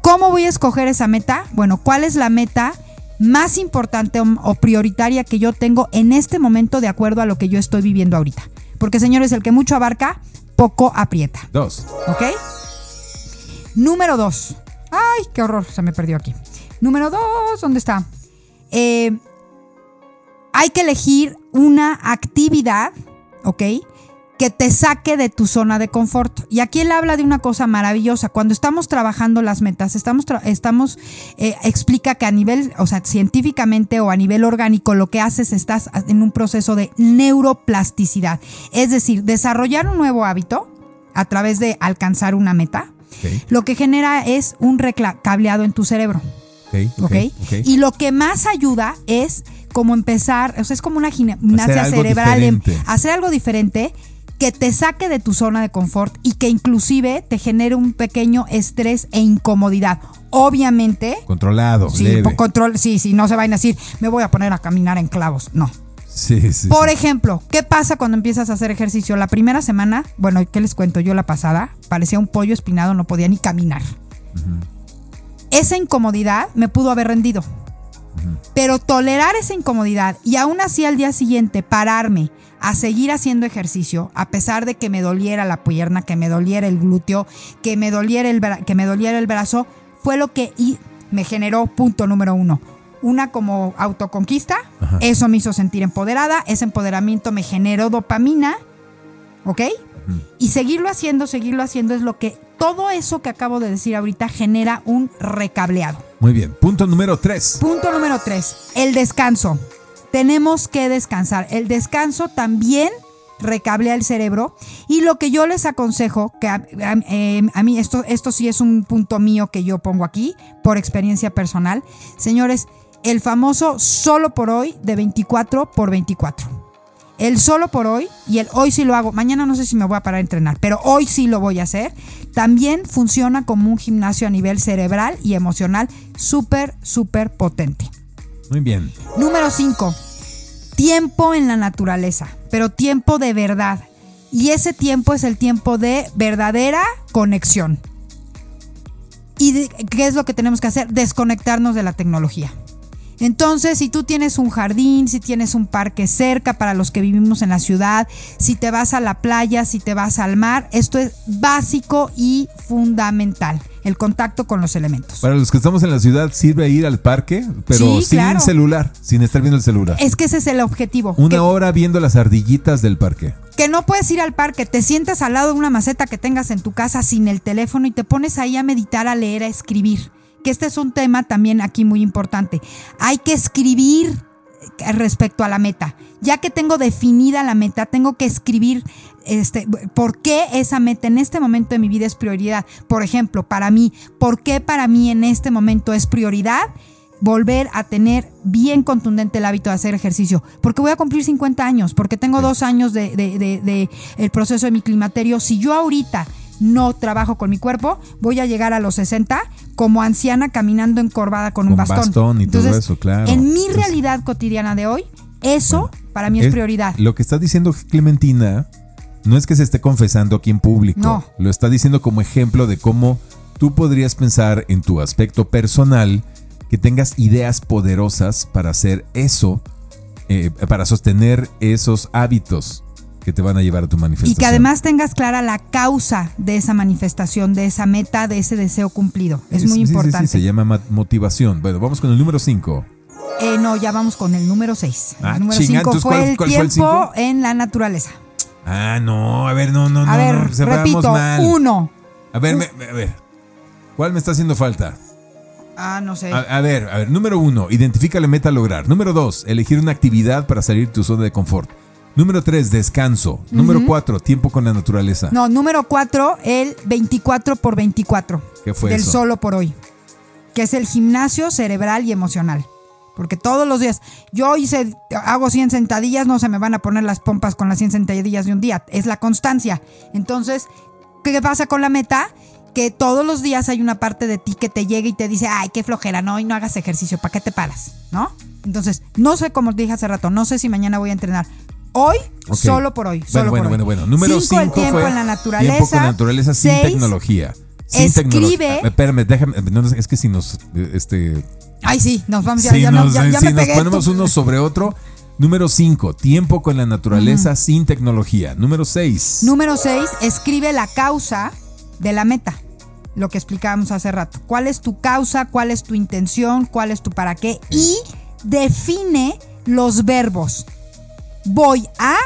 ¿Cómo voy a escoger esa meta? Bueno, ¿cuál es la meta más importante o, o prioritaria que yo tengo en este momento de acuerdo a lo que yo estoy viviendo ahorita? Porque, señores, el que mucho abarca, poco aprieta. Dos. ¿Ok? Número dos. Ay, qué horror, se me perdió aquí. Número dos, ¿dónde está? Eh, hay que elegir una actividad, ¿ok? Que te saque de tu zona de confort. Y aquí él habla de una cosa maravillosa. Cuando estamos trabajando las metas, estamos, estamos eh, explica que a nivel, o sea, científicamente o a nivel orgánico, lo que haces estás en un proceso de neuroplasticidad. Es decir, desarrollar un nuevo hábito a través de alcanzar una meta, lo que genera es un recla- cableado en tu cerebro. ok, ok, ¿ok? ok. Y lo que más ayuda es como empezar, o sea, es como una gimnasia cerebral, hacer algo diferente que te saque de tu zona de confort y que inclusive te genere un pequeño estrés e incomodidad. Obviamente, Controlado, sí, leve. control, sí, sí, no se vayan a decir, me voy a poner a caminar en clavos, no. Sí, sí. Por sí. ejemplo, ¿qué pasa cuando empiezas a hacer ejercicio? La primera semana, bueno, ¿qué les cuento yo la pasada? Parecía un pollo espinado, no podía ni caminar. Esa incomodidad me pudo haber rendido. Pero tolerar esa incomodidad y aún así al día siguiente pararme a seguir haciendo ejercicio, a pesar de que me doliera la pierna, que me doliera el glúteo, que me doliera el, que me doliera el brazo, fue lo que y me generó punto número uno. Una como autoconquista, Ajá. eso me hizo sentir empoderada, ese empoderamiento me generó dopamina, ¿ok? Y seguirlo haciendo, seguirlo haciendo es lo que todo eso que acabo de decir ahorita genera un recableado. Muy bien. Punto número tres. Punto número tres, el descanso. Tenemos que descansar. El descanso también recablea el cerebro y lo que yo les aconsejo, que a, eh, a mí esto, esto sí es un punto mío que yo pongo aquí por experiencia personal, señores, el famoso solo por hoy de 24 por 24. el solo por hoy y el hoy sí lo hago. Mañana no sé si me voy a parar a entrenar, pero hoy sí lo voy a hacer. También funciona como un gimnasio a nivel cerebral y emocional súper, súper potente. Muy bien. Número 5. Tiempo en la naturaleza, pero tiempo de verdad. Y ese tiempo es el tiempo de verdadera conexión. ¿Y qué es lo que tenemos que hacer? Desconectarnos de la tecnología. Entonces, si tú tienes un jardín, si tienes un parque cerca para los que vivimos en la ciudad, si te vas a la playa, si te vas al mar, esto es básico y fundamental, el contacto con los elementos. Para los que estamos en la ciudad, sirve ir al parque, pero Sí, sin claro. celular, sin estar viendo el celular. Es que ese es el objetivo. Una que- hora viendo las ardillitas del parque. que no puedes ir al parque, te sientas al lado de una maceta que tengas en tu casa sin el teléfono y te pones ahí a meditar, a leer, a escribir. Que este es un tema también aquí muy importante. Hay que escribir eh, respecto a la meta. Ya que tengo definida la meta, tengo que escribir este, por qué esa meta en este momento de mi vida es prioridad. Por ejemplo, para mí, ¿por qué para mí en este momento es prioridad? volver a tener bien contundente el hábito de hacer ejercicio. Porque voy a cumplir 50 años, porque tengo dos años de, de- de- de el proceso de mi climaterio. Si yo ahorita no trabajo con mi cuerpo, voy a llegar a los 60 como anciana caminando encorvada con, un Con bastón. bastón y todo eso, claro. En mi realidad cotidiana de hoy, eso para mí es, prioridad. Lo que está diciendo Clementina no es que se esté confesando aquí en público. No. Lo está diciendo como ejemplo de cómo tú podrías pensar en tu aspecto personal que tengas ideas poderosas para hacer eso, eh, para sostener esos hábitos que te van a llevar a tu manifestación. Y que además tengas clara la causa de esa manifestación, de esa meta, de ese deseo cumplido. Es Sí, muy sí, sí, sí, importante. se llama ma- motivación. Bueno, vamos con el número 5. Eh, no, ya vamos con el número 6. Ah, el número chinga, 5 entonces, fue ¿cuál- el cuál tiempo en la naturaleza. Ah, no, a ver, no, no, A no, ver, no, repito, mal. uno. A ver, me- me- a ver. ¿Cuál me está haciendo falta? Ah, no sé. A, a ver, a ver, número uno, identifica la meta a lograr. Número dos, elegir una actividad para salir de tu zona de confort. Número tres, descanso. Número cuatro, tiempo con la naturaleza. No, número 4, el 24 por 24. ¿Qué fue del eso? solo por hoy. Que es el gimnasio cerebral y emocional. Porque todos los días, yo hice, hago 100 sentadillas, no se me van a poner las pompas con las 100 sentadillas de un día. Es la constancia. Entonces, ¿qué pasa con la meta? Que todos los días hay una parte de ti que te llega y te dice, ay, qué flojera, no, y no hagas ejercicio, ¿para qué te paras? ¿No? Entonces, no sé, como dije hace rato, no sé si mañana voy a entrenar. Hoy, solo por hoy. Bueno, Solo bueno, por bueno, hoy. bueno. Número Cinco, el cinco tiempo fue en la naturaleza. Tiempo con la naturaleza sin Seis, tecnología. Sin escribe- tecnología. Espérame, déjame. no, es que si nos. Este, Ay, sí, nos vamos, ya, si ya, nos, no, ya, ya si me nos pegué. ponemos tú- uno sobre otro. Número 5, tiempo con la naturaleza sin tecnología. Número 6. Número 6, escribe la causa de la meta. Lo que explicábamos hace rato. ¿Cuál es tu causa? ¿Cuál es tu intención? ¿Cuál es tu para qué? Y define los verbos. Voy a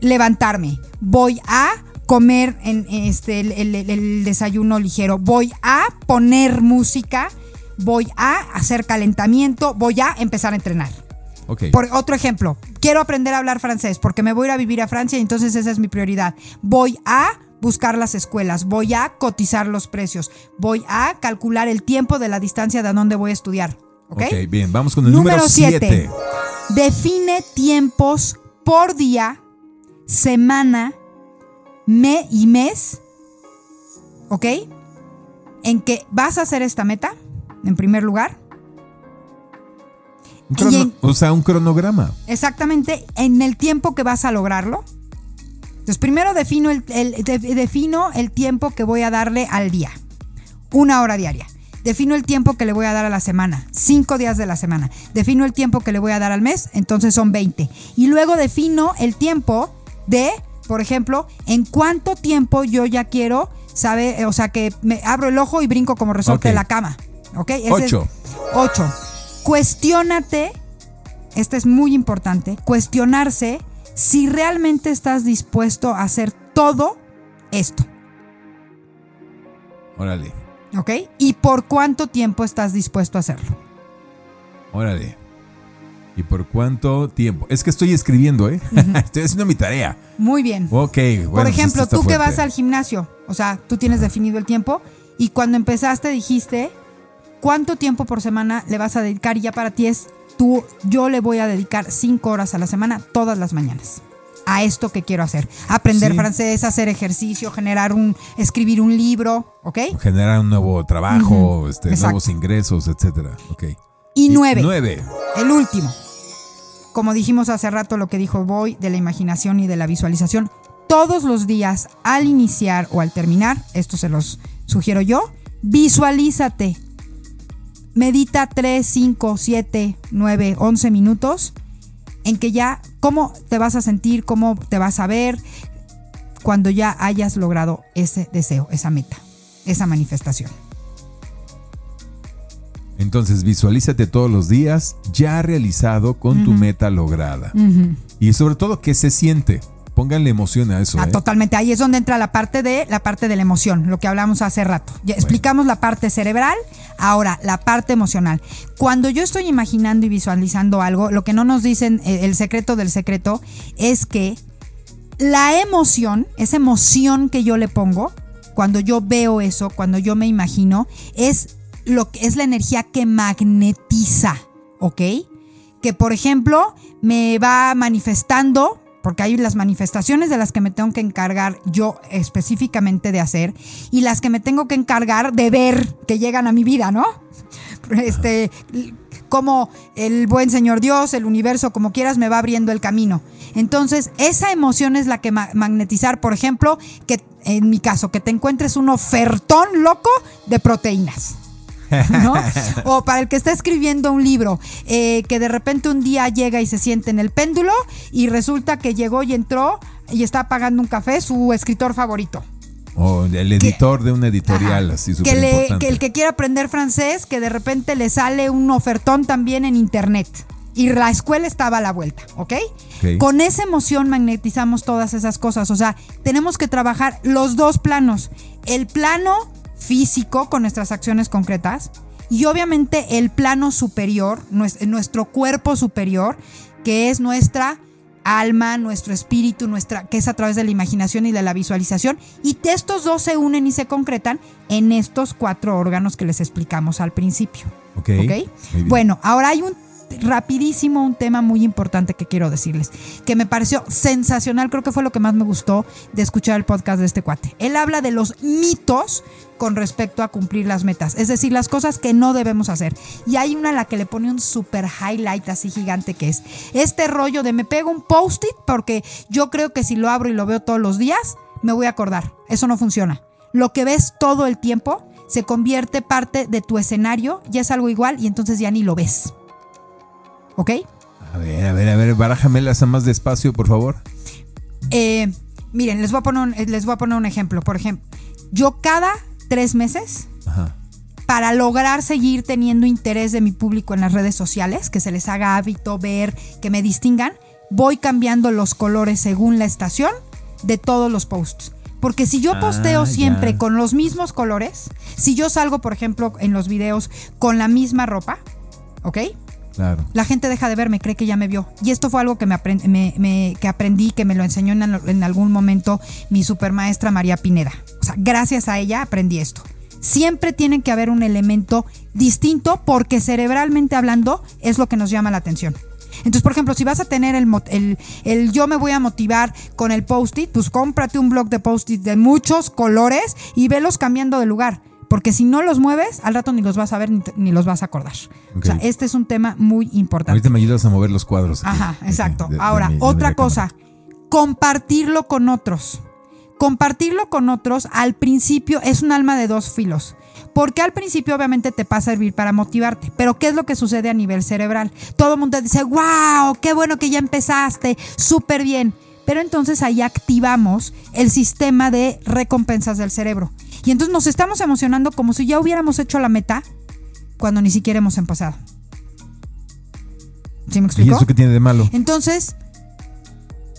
levantarme. Voy a comer en este, el, el- el- el desayuno ligero. Voy a poner música. Voy a hacer calentamiento. Voy a empezar a entrenar. Ok. Por otro ejemplo, quiero aprender a hablar francés porque me voy a ir a vivir a Francia y entonces esa es mi prioridad. Voy a buscar las escuelas, voy a cotizar los precios, voy a calcular el tiempo de la distancia de a dónde voy a estudiar. ¿Ok? ok, bien. Vamos con el número Número 7. 7. Define tiempos por día, semana, me y mes. ¿Ok? En que vas a hacer esta meta, en primer lugar. Crono- en- o sea, un cronograma. exactamente en el tiempo que vas a lograrlo. Entonces, primero defino el, el- de- defino el tiempo que voy a darle al día. Una hora diaria. Defino el tiempo que le voy a dar a la semana. Cinco días de la semana. Defino el tiempo que le voy a dar al mes. Entonces son 20. Y luego defino el tiempo de, por ejemplo, en cuánto tiempo yo ya quiero, ¿sabe? O sea, que me abro el ojo y brinco como resorte de la cama. ¿Ok? Ese es- Ocho. 8. Cuestiónate, este es muy importante, cuestionarse si realmente estás dispuesto a hacer todo esto, Órale, ¿ok? Y por cuánto tiempo estás dispuesto a hacerlo. órale. ¿Y por cuánto tiempo? Es que estoy escribiendo, ¿eh? (laughs) estoy haciendo mi tarea. Muy bien. Ok, bueno. por pues ejemplo, tú que vas al gimnasio, o sea, tú tienes definido el tiempo y cuando empezaste dijiste cuánto tiempo por semana le vas a dedicar y ya para ti es tú, yo le voy a dedicar cinco horas a la semana, todas las mañanas a esto que quiero hacer. Aprender Sí. francés, hacer ejercicio, generar un, escribir un libro, ¿ok? Generar un nuevo trabajo, este, nuevos ingresos, etcétera. Ok. Y nueve, Nueve. el último. Como dijimos hace rato lo que dijo Boy de la imaginación y de la visualización, todos los días al iniciar o al terminar, esto se los sugiero yo, visualízate. Medita 3, 5, 7, 9, 11 minutos en que ya cómo te vas a sentir, cómo te vas a ver cuando ya hayas logrado ese deseo, esa meta, esa manifestación. Entonces visualízate todos los días ya realizado con tu meta lograda. Y sobre todo, ¿qué se siente? Pónganle emoción a eso. Ah, ¿eh? totalmente. Ahí es donde entra la parte de la parte de la emoción, lo que hablamos hace rato. Ya explicamos la parte cerebral, ahora la parte emocional. Cuando yo estoy imaginando y visualizando algo, lo que no nos dicen eh, el secreto del secreto es que la emoción, esa emoción que yo le pongo cuando yo veo eso, cuando yo me imagino, es lo que es la energía que magnetiza, ¿ok? Que por ejemplo me va manifestando, porque hay las manifestaciones de las que me tengo que encargar yo específicamente de hacer y las que me tengo que encargar de ver que llegan a mi vida, ¿no? (laughs) Este, como el buen Señor Dios, el universo, como quieras, me va abriendo el camino. Entonces, esa emoción es la que ma- magnetizar, por ejemplo, que en mi caso, que te encuentres un ofertón loco de proteínas. ¿No? O para el que está escribiendo un libro, eh, que de repente un día llega y se siente en el péndulo y resulta que llegó y entró y está pagando un café su escritor favorito. O el editor de una editorial, Ajá. así que, le- que el que quiera aprender francés, que de repente le sale un ofertón también en internet. Y la escuela estaba a la vuelta, ¿ok? Ok. Con esa emoción magnetizamos todas esas cosas. O sea, tenemos que trabajar los dos planos. El plano físico con nuestras acciones concretas y obviamente el plano superior, nues- nuestro cuerpo superior, que es nuestra alma, nuestro espíritu, nuestra, que es a través de la imaginación y de la visualización. Y estos dos se unen y se concretan en estos cuatro órganos que les explicamos al principio. Ok. ¿Ok? Muy bien. Bueno, ahora hay un rapidísimo un tema muy importante que quiero decirles, que me pareció sensacional, creo que fue lo que más me gustó de escuchar el podcast de este cuate. Él habla de los mitos con respecto a cumplir las metas, es decir, las cosas que no debemos hacer. Y hay una a la que le pone un super highlight así gigante que es este rollo de me pego un post-it porque yo creo que si lo abro y lo veo todos los días, me voy a acordar. Eso no funciona. Lo que ves todo el tiempo se convierte parte de tu escenario, ya es algo igual y entonces ya ni lo ves. ¿Ok? A ver, a ver, a ver, barájamelas a más despacio, por favor. Eh, miren, les voy, a poner un, eh, les voy a poner un ejemplo. Por ejemplo, yo cada tres meses, Ajá. para lograr seguir teniendo interés de mi público en las redes sociales, que se les haga hábito ver, que me distingan, voy cambiando los colores según la estación de todos los posts. Porque si yo posteo Ah, siempre ya. con los mismos colores, si yo salgo, por ejemplo, en los videos con la misma ropa, ¿ok? La gente deja de verme, cree que ya me vio. Y esto fue algo que aprendí, que me lo enseñó en, al- en algún momento mi supermaestra María Pineda. O sea, gracias a ella aprendí esto. Siempre tiene que haber un elemento distinto porque cerebralmente hablando es lo que nos llama la atención. Entonces, por ejemplo, si vas a tener el, el yo me voy a motivar con el post-it, pues cómprate un blog de post-it de muchos colores y velos cambiando de lugar. Porque si no los mueves, al rato ni los vas a ver ni, te- ni los vas a acordar. O sea, este es un tema muy importante. Ahorita me ayudas a mover los cuadros. aquí. Ajá, exacto. de Ahora, mi- otra cosa, cámara. compartirlo con otros. Compartirlo con otros al principio es un alma de dos filos. Porque al principio obviamente te va a servir para motivarte. Pero ¿qué es lo que sucede a nivel cerebral? Todo el mundo dice, wow, qué bueno que ya empezaste, súper bien. Pero entonces ahí activamos el sistema de recompensas del cerebro. Y entonces nos estamos emocionando como si ya hubiéramos hecho la meta cuando ni siquiera hemos empezado. ¿Sí me ¿Y explico? eso qué tiene de malo? Entonces,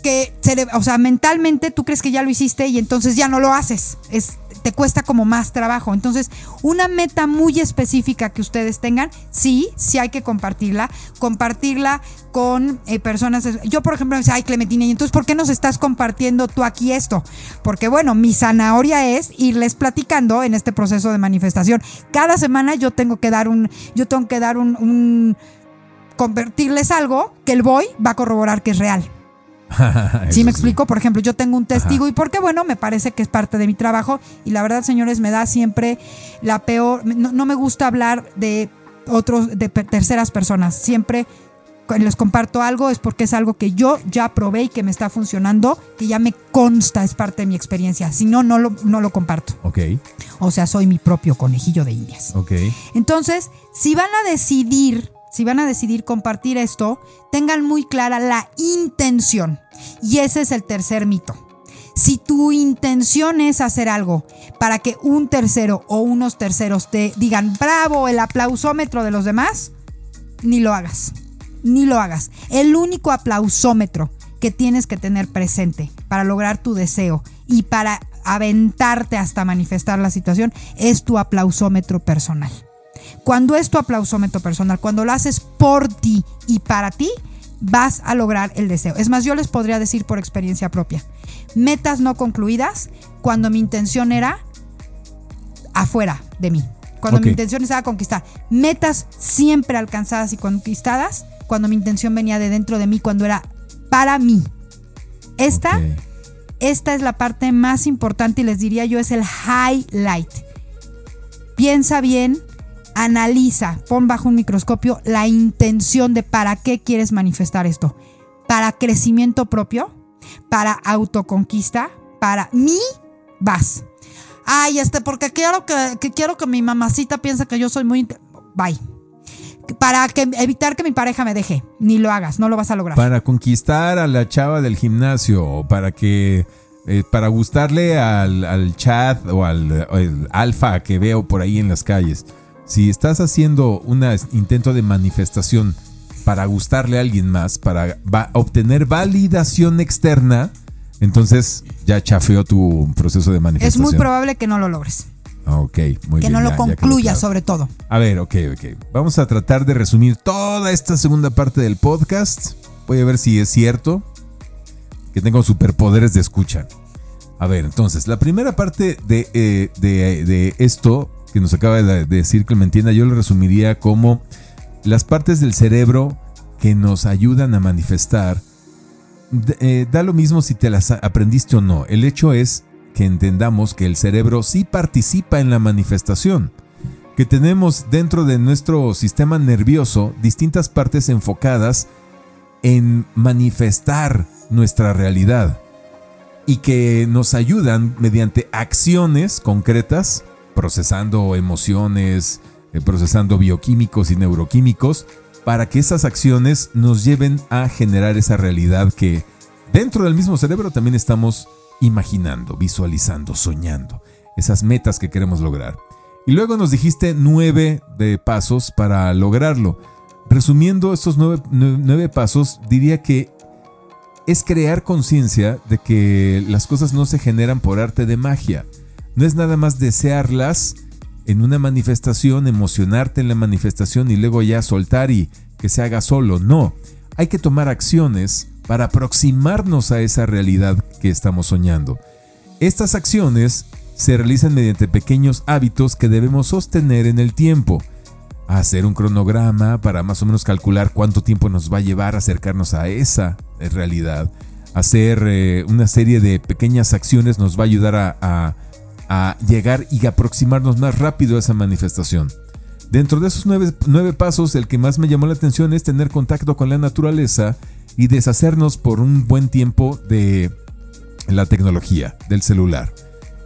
que, o sea, mentalmente tú crees que ya lo hiciste y entonces ya no lo haces. Es, te cuesta como más trabajo. Entonces, una meta muy específica que ustedes tengan, sí, sí hay que compartirla. Compartirla con eh, personas. Yo, por ejemplo, me decía, ay, Clementina, ¿y entonces por qué nos estás compartiendo tú aquí esto? Porque, bueno, mi zanahoria es irles platicando en este proceso de manifestación. Cada semana yo tengo que dar un, yo tengo que dar un- un convertirles algo que el boy va a corroborar que es real. (laughs) ¿Sí Eso me explico? Por ejemplo, yo tengo un testigo y porque bueno, me parece que es parte de mi trabajo y la verdad, señores, me da siempre la peor, no, no me gusta hablar de otros, de terceras personas. Siempre les comparto algo es porque es algo que yo ya probé y que me está funcionando, que ya me consta, es parte de mi experiencia. Si no, no lo, no lo comparto. Ok, O sea, soy mi propio conejillo de indias. ok. Entonces, si van a decidir, si van a decidir compartir esto, tengan muy clara la intención. Y ese es el tercer mito. Si tu intención es hacer algo para que un tercero o unos terceros te digan bravo, el aplausómetro de los demás, ni lo hagas. Ni lo hagas. El único aplausómetro que tienes que tener presente para lograr tu deseo y para aventarte hasta manifestar la situación es tu aplausómetro personal. Cuando es tu aplausómetro personal, cuando lo haces por ti y para ti, vas a lograr el deseo. Es más, yo les podría decir por experiencia propia, metas no concluidas cuando mi intención era afuera de mí. Cuando mi intención estaba conquistar. Metas siempre alcanzadas y conquistadas cuando mi intención venía de dentro de mí, cuando era para mí. Esta, esta es la parte más importante y les diría yo es el highlight. Piensa bien, analiza, pon bajo un microscopio la intención de para qué quieres manifestar esto. Para crecimiento propio, para autoconquista, para mí, vas. Ay, este, porque quiero que, quiero que mi mamacita piense que yo soy muy... Bye. Para que, evitar que mi pareja me deje. Ni lo hagas, no lo vas a lograr. Para conquistar a la chava del gimnasio, para que. eh, para gustarle al, al chat o al alfa que veo por ahí en las calles. Si estás haciendo un intento de manifestación para gustarle a alguien más, para va- obtener validación externa, entonces ya chafeó tu proceso de es manifestación. muy probable que no lo logres. Ok, muy que bien, no ya- lo ya quedó concluyas, claro. sobre todo. A ver, ok, ok. Vamos a tratar de resumir toda esta segunda parte del podcast. Voy a ver si es cierto que tengo superpoderes de escucha. A ver, entonces, la primera parte de, eh, de- de esto que nos acaba de de decir Clementina, yo lo resumiría como las partes del cerebro que nos ayudan a manifestar. Eh, da lo mismo si te las aprendiste o no. El hecho es que entendamos que el cerebro sí participa en la manifestación que tenemos dentro de nuestro sistema nervioso distintas partes enfocadas en manifestar nuestra realidad y que nos ayudan mediante acciones concretas, procesando emociones, eh, procesando bioquímicos y neuroquímicos, para que esas acciones nos lleven a generar esa realidad que dentro del mismo cerebro también estamos imaginando, visualizando, soñando, esas metas que queremos lograr. Y luego nos dijiste nueve pasos para lograrlo. Resumiendo estos nueve, nue- nueve pasos, diría que es crear conciencia de que las cosas no se generan por arte de magia. No es nada más desearlas en una manifestación, emocionarte en la manifestación y luego ya soltar y que se haga solo. No, hay que tomar acciones para aproximarnos a esa realidad que estamos soñando. Estas acciones se realizan mediante pequeños hábitos que debemos sostener en el tiempo. Hacer un cronograma para más o menos calcular cuánto tiempo nos va a llevar acercarnos a esa realidad. Hacer eh, una serie de pequeñas acciones nos va a ayudar a- a llegar y aproximarnos más rápido a esa manifestación. Dentro de esos nueve, nueve pasos, el que más me llamó la atención es tener contacto con la naturaleza y deshacernos por un buen tiempo de la tecnología, del celular.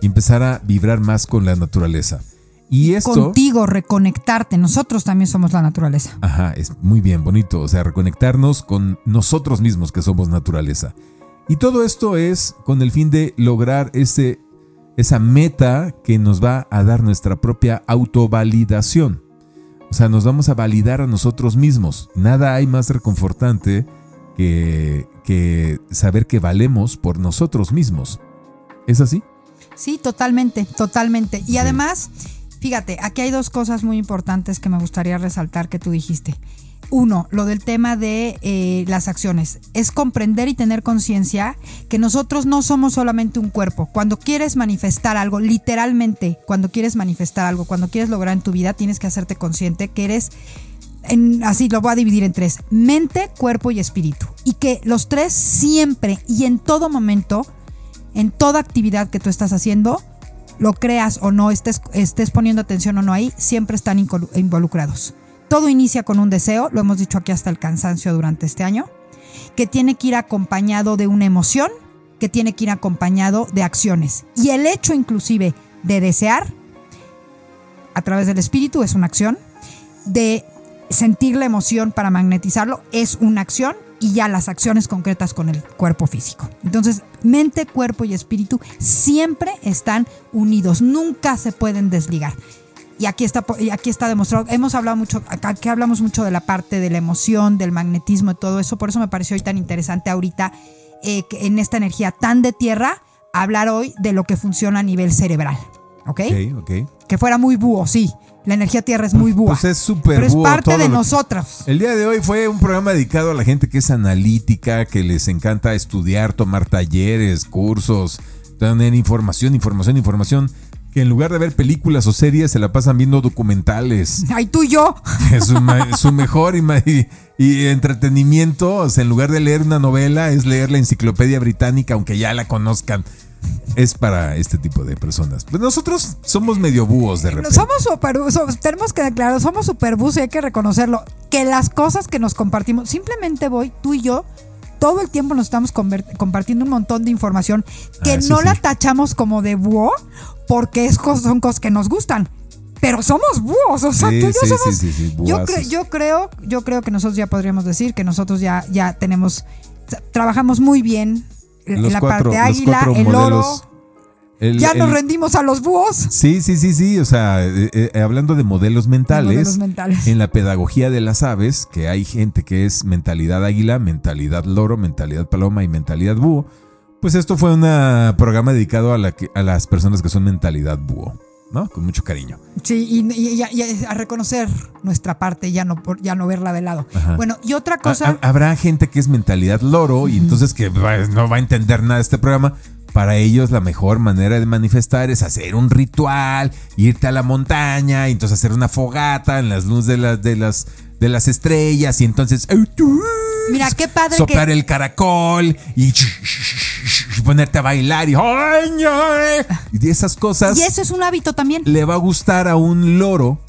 Y empezar a vibrar más con la naturaleza. Y esto... Contigo, reconectarte. Nosotros también somos la naturaleza. Ajá, es muy bien, bonito. O sea, reconectarnos con nosotros mismos que somos naturaleza. Y todo esto es con el fin de lograr ese, esa meta que nos va a dar nuestra propia autovalidación. O sea, nos vamos a validar a nosotros mismos. Nada hay más reconfortante que, que saber que valemos por nosotros mismos. ¿Es así? Sí, totalmente, totalmente. Y además, fíjate, aquí hay dos cosas muy importantes que me gustaría resaltar que tú dijiste. Uno, lo del tema de eh, las acciones. Es comprender y tener conciencia que nosotros no somos solamente un cuerpo. Cuando quieres manifestar algo, literalmente, cuando quieres manifestar algo, cuando quieres lograr en tu vida, tienes que hacerte consciente que eres en- así lo voy a dividir en tres, mente, cuerpo y espíritu. Y que los tres siempre y en todo momento, en toda actividad que tú estás haciendo, lo creas o no, estés, estés poniendo atención o no ahí, siempre están involucrados. Todo inicia con un deseo, lo hemos dicho aquí hasta el cansancio durante este año, que tiene que ir acompañado de una emoción, que tiene que ir acompañado de acciones. Y el hecho inclusive de desear a través del espíritu es una acción, de sentir la emoción para magnetizarlo es una acción y ya las acciones concretas con el cuerpo físico. Entonces, mente, cuerpo y espíritu siempre están unidos, nunca se pueden desligar. Y aquí está, y aquí está demostrado. Hemos hablado mucho, acá que hablamos mucho de la parte de la emoción, del magnetismo y todo eso. Por eso me pareció hoy tan interesante ahorita, eh, que en esta energía tan de tierra, hablar hoy de lo que funciona a nivel cerebral. ¿Ok? Ok, ok. Que fuera muy búho, sí. La energía tierra es muy búa. Pues es súper Pero es búho parte de que- nosotros. El día de hoy fue un programa dedicado a la gente que es analítica, que les encanta estudiar, tomar talleres, cursos, tener información, información, información. Que en lugar de ver películas o series se la pasan viendo documentales. (laughs) Ay, tú y yo. (laughs) Es su, (laughs) mejor y, entretenimiento, o sea, en lugar de leer una novela, es leer la enciclopedia británica, aunque ya la conozcan. Es para este tipo de personas. Pues nosotros somos medio búhos de repente. Somos super, tenemos que declarar, somos superbus y hay que reconocerlo. Que las cosas que nos compartimos, simplemente voy, tú y yo, todo el tiempo nos estamos compartiendo un montón de información que Ah, no la tachamos como de búho, porque es son cosas que nos gustan. Pero somos búhos, o sea, Sí, tú y yo sí, somos. sí, yo, cre- yo creo, yo creo que nosotros ya podríamos decir que nosotros ya, ya tenemos, tra- trabajamos muy bien en Los la cuatro- parte águila, el modelos. oro. El- Ya nos rendimos a los búhos. Sí, sí, sí, sí. O sea, eh, eh, hablando de modelos mentales, modelos mentales. en la pedagogía de las aves, que hay gente que es mentalidad águila, mentalidad loro, mentalidad paloma y mentalidad búho, pues esto fue un programa dedicado a, la que- a las personas que son mentalidad búho, ¿no? Con mucho cariño. Sí, y, y- y- y a reconocer nuestra parte, ya no, por- ya no verla de lado. Ajá. Bueno, y otra cosa, ha- habrá gente que es mentalidad loro y entonces que no va a entender nada de este programa. Para ellos la mejor manera de manifestar es hacer un ritual, irte a la montaña y entonces hacer una fogata en las luces de las de las de las estrellas y entonces mira qué padre soplar que el caracol y ponerte a bailar y y esas cosas y eso es un hábito también. le va a gustar a un loro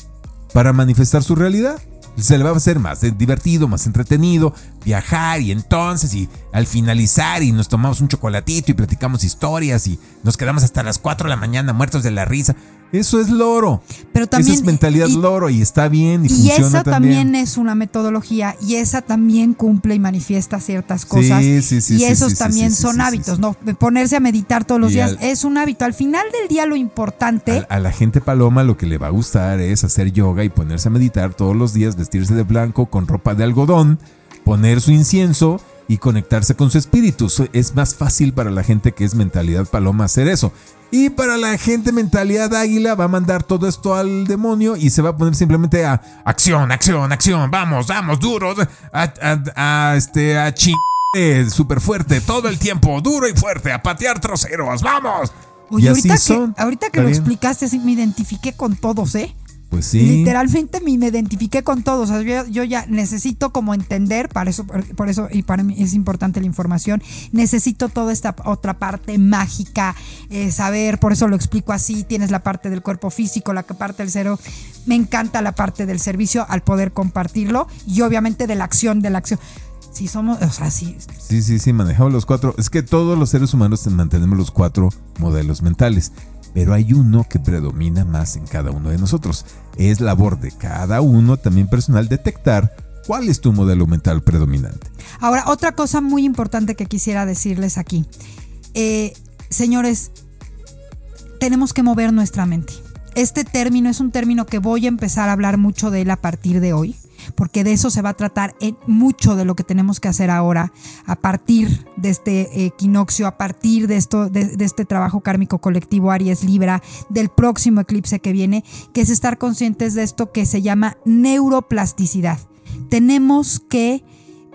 para manifestar su realidad. Se le va a hacer más divertido, más entretenido, viajar y entonces y al finalizar y nos tomamos un chocolatito y platicamos historias y nos quedamos hasta las 4 de la mañana muertos de la risa. Eso es loro. Pero también Esa es mentalidad y- loro y está bien y, Y funciona esa también. también es una metodología y esa también cumple y manifiesta ciertas cosas. Sí, sí, sí, y esos también son hábitos. ¿no? Ponerse a meditar todos los Y días al- es un hábito. Al final del día lo importante, A, a la gente paloma lo que le va a gustar es hacer yoga y ponerse a meditar todos los días, vestirse de blanco con ropa de algodón, poner su incienso y conectarse con su espíritu. Es más fácil para la gente que es mentalidad paloma hacer eso. Y para la gente mentalidad águila va a mandar todo esto al demonio y se va a poner simplemente a acción, acción, acción, vamos, vamos, duro, a, a- a, este, a ching súper fuerte todo el tiempo, duro y fuerte, a patear troceros, vamos. oye, y así ahorita, son. que, ahorita que lo explicaste, sí, me identifiqué con todos, ¿eh? Pues sí. Literalmente me, me identifiqué con todos. O sea, yo, yo ya necesito como entender, para eso, por, por eso, y para mí es importante la información, necesito toda esta otra parte mágica, eh, saber, por eso lo explico así, tienes la parte del cuerpo físico, la que parte del cero. Me encanta la parte del servicio al poder compartirlo y obviamente de la acción, de la acción. Si somos, o sea, sí, Sí, sí, sí, manejamos los cuatro. Es que todos los seres humanos mantenemos los cuatro modelos mentales, pero hay uno que predomina más en cada uno de nosotros. Es labor de cada uno, también personal, detectar cuál es tu modelo mental predominante. Ahora, otra cosa muy importante que quisiera decirles aquí. Eh, señores, tenemos que mover nuestra mente. Este término es un término que voy a empezar a hablar mucho de él a partir de hoy, porque de eso se va a tratar en mucho de lo que tenemos que hacer ahora, a partir de este equinoccio, a partir de, esto, de, de este trabajo kármico colectivo Aries Libra, del próximo eclipse que viene, que es estar conscientes de esto que se llama neuroplasticidad. Tenemos que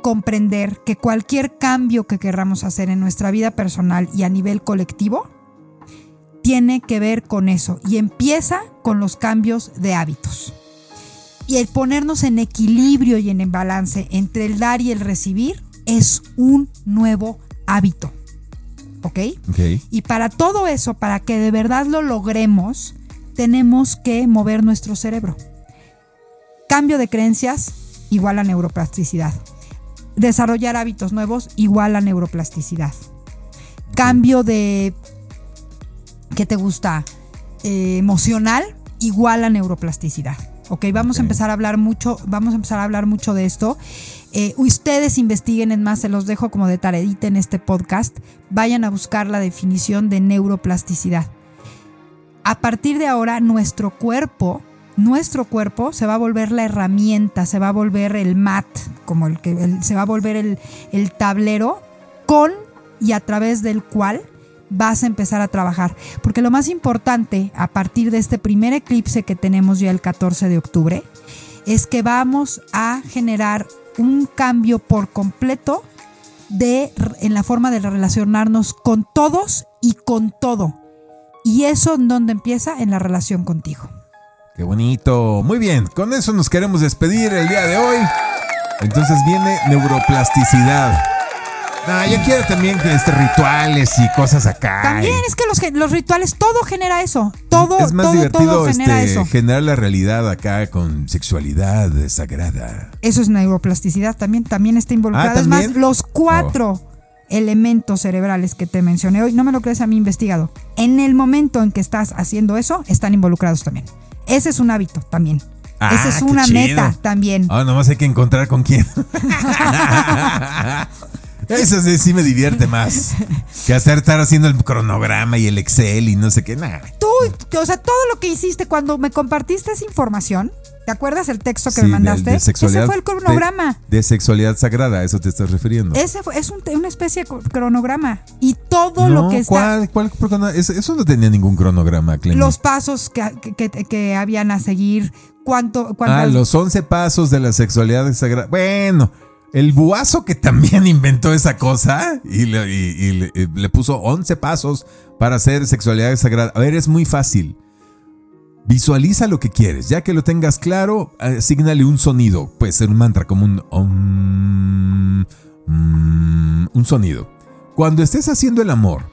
comprender que cualquier cambio que querramos hacer en nuestra vida personal y a nivel colectivo tiene que ver con eso y empieza con los cambios de hábitos. Y el ponernos en equilibrio y en balance entre el dar y el recibir es un nuevo hábito. ¿Ok? Y para todo eso, para que de verdad lo logremos, tenemos que mover nuestro cerebro. Cambio de creencias igual a neuroplasticidad. Desarrollar hábitos nuevos igual a neuroplasticidad. Cambio de, ¿qué te gusta? Eh, emocional igual a neuroplasticidad. Ok, vamos a empezar a hablar mucho, vamos a empezar a hablar mucho de esto. Eh, ustedes investiguen, es más, se los dejo como de tareita en este podcast. Vayan a buscar la definición de neuroplasticidad. A partir de ahora, nuestro cuerpo, nuestro cuerpo se va a volver la herramienta, se va a volver el mat, como el que el- se va a volver el, el tablero con y a través del cual vas a empezar a trabajar. Porque lo más importante a partir de este primer eclipse que tenemos ya el 14 de octubre es que vamos a generar un cambio por completo de, en la forma de relacionarnos con todos y con todo. Y eso en donde empieza en la relación contigo. Qué bonito. Muy bien, con eso nos queremos despedir el día de hoy. Entonces viene neuroplasticidad. No, yo quiero también que este, rituales y cosas acá. También es que los, rituales, todo genera eso. Todo, es más todo, divertido todo genera este, eso. generar la realidad acá con sexualidad sagrada. Eso es neuroplasticidad también, también está involucrado. Ah, es más, los cuatro elementos cerebrales que te mencioné hoy, no me lo crees a mí investigado. En el momento en que estás haciendo eso, están involucrados también. Ese es un hábito también. Ah, Esa es una chido. meta también. Ah, nomás hay que encontrar con quién. (laughs) (laughs) Eso sí, sí me divierte más que hacer estar haciendo el cronograma y el Excel y no sé qué. Nada. Tú, o sea, todo lo que hiciste cuando me compartiste esa información, ¿te acuerdas el texto que Sí, me mandaste? de sexualidad- Ese fue el cronograma. De, de sexualidad sagrada, ¿a eso te estás refiriendo? Ese fue, es un- una especie de cronograma. Y todo no, lo que está. ¿cuál, cuál eso, eso no tenía ningún cronograma, Clemen. Los pasos que, que, habían a seguir. Cuánto, Ah, los 11 pasos de la sexualidad sagrada. Bueno, el buazo que también (laughs) inventó esa cosa y le, puso 11 pasos para hacer sexualidad sagrada. A ver, es muy fácil. Visualiza lo que quieres. Ya que lo tengas claro, asignale un sonido. Puede ser un mantra como un mm, un sonido. Cuando estés haciendo el amor,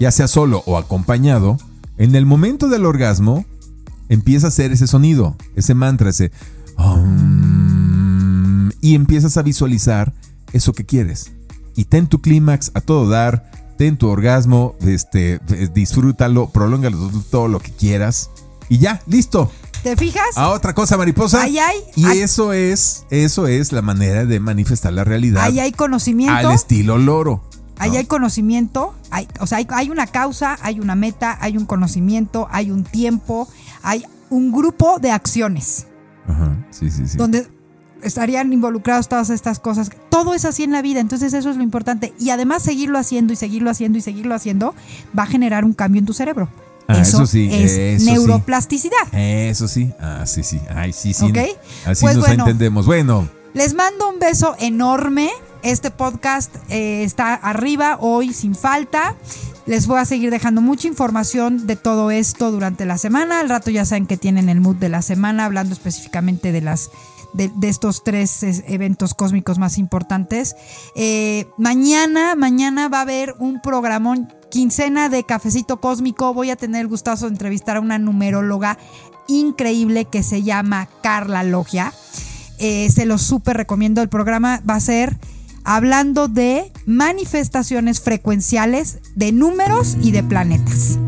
ya sea solo o acompañado, en el momento del orgasmo, empieza a hacer ese sonido, ese mantra, ese y empiezas a visualizar eso que quieres. Y ten tu clímax a todo dar, ten tu orgasmo, este, disfrútalo, prolóngalo todo lo que quieras. Y ya, listo. ¿Te fijas? A otra cosa, mariposa. Ahí hay- y eso es, eso es la manera de manifestar la realidad Ahí hay conocimiento. al estilo loro. Ahí hay conocimiento, hay, o sea, hay, hay una causa, hay una meta, hay un conocimiento, hay un tiempo, hay un grupo de acciones Ajá, sí, sí, sí. donde estarían involucrados todas estas cosas. Todo es así en la vida, entonces eso es lo importante. Y además seguirlo haciendo y seguirlo haciendo y seguirlo haciendo va a generar un cambio en tu cerebro. Ah, eso sí, es eso sí. neuroplasticidad. Eso sí. Ah, sí, sí. Ay, sí, sí. Ok. Así Pues nos bueno. entendemos. Bueno, Les mando un beso enorme. Este podcast eh, está arriba hoy sin falta. Les voy a seguir dejando mucha información de todo esto durante la semana. Al rato ya saben que tienen el mood de la semana, hablando específicamente de las de, estos tres es, eventos cósmicos más importantes. Eh, mañana, mañana va a haber un programón quincena de cafecito cósmico. Voy a tener el gustazo de entrevistar a una numeróloga increíble que se llama Carla Logia. Eh, se lo súper recomiendo. El programa va a ser hablando de manifestaciones frecuenciales de números y de planetas.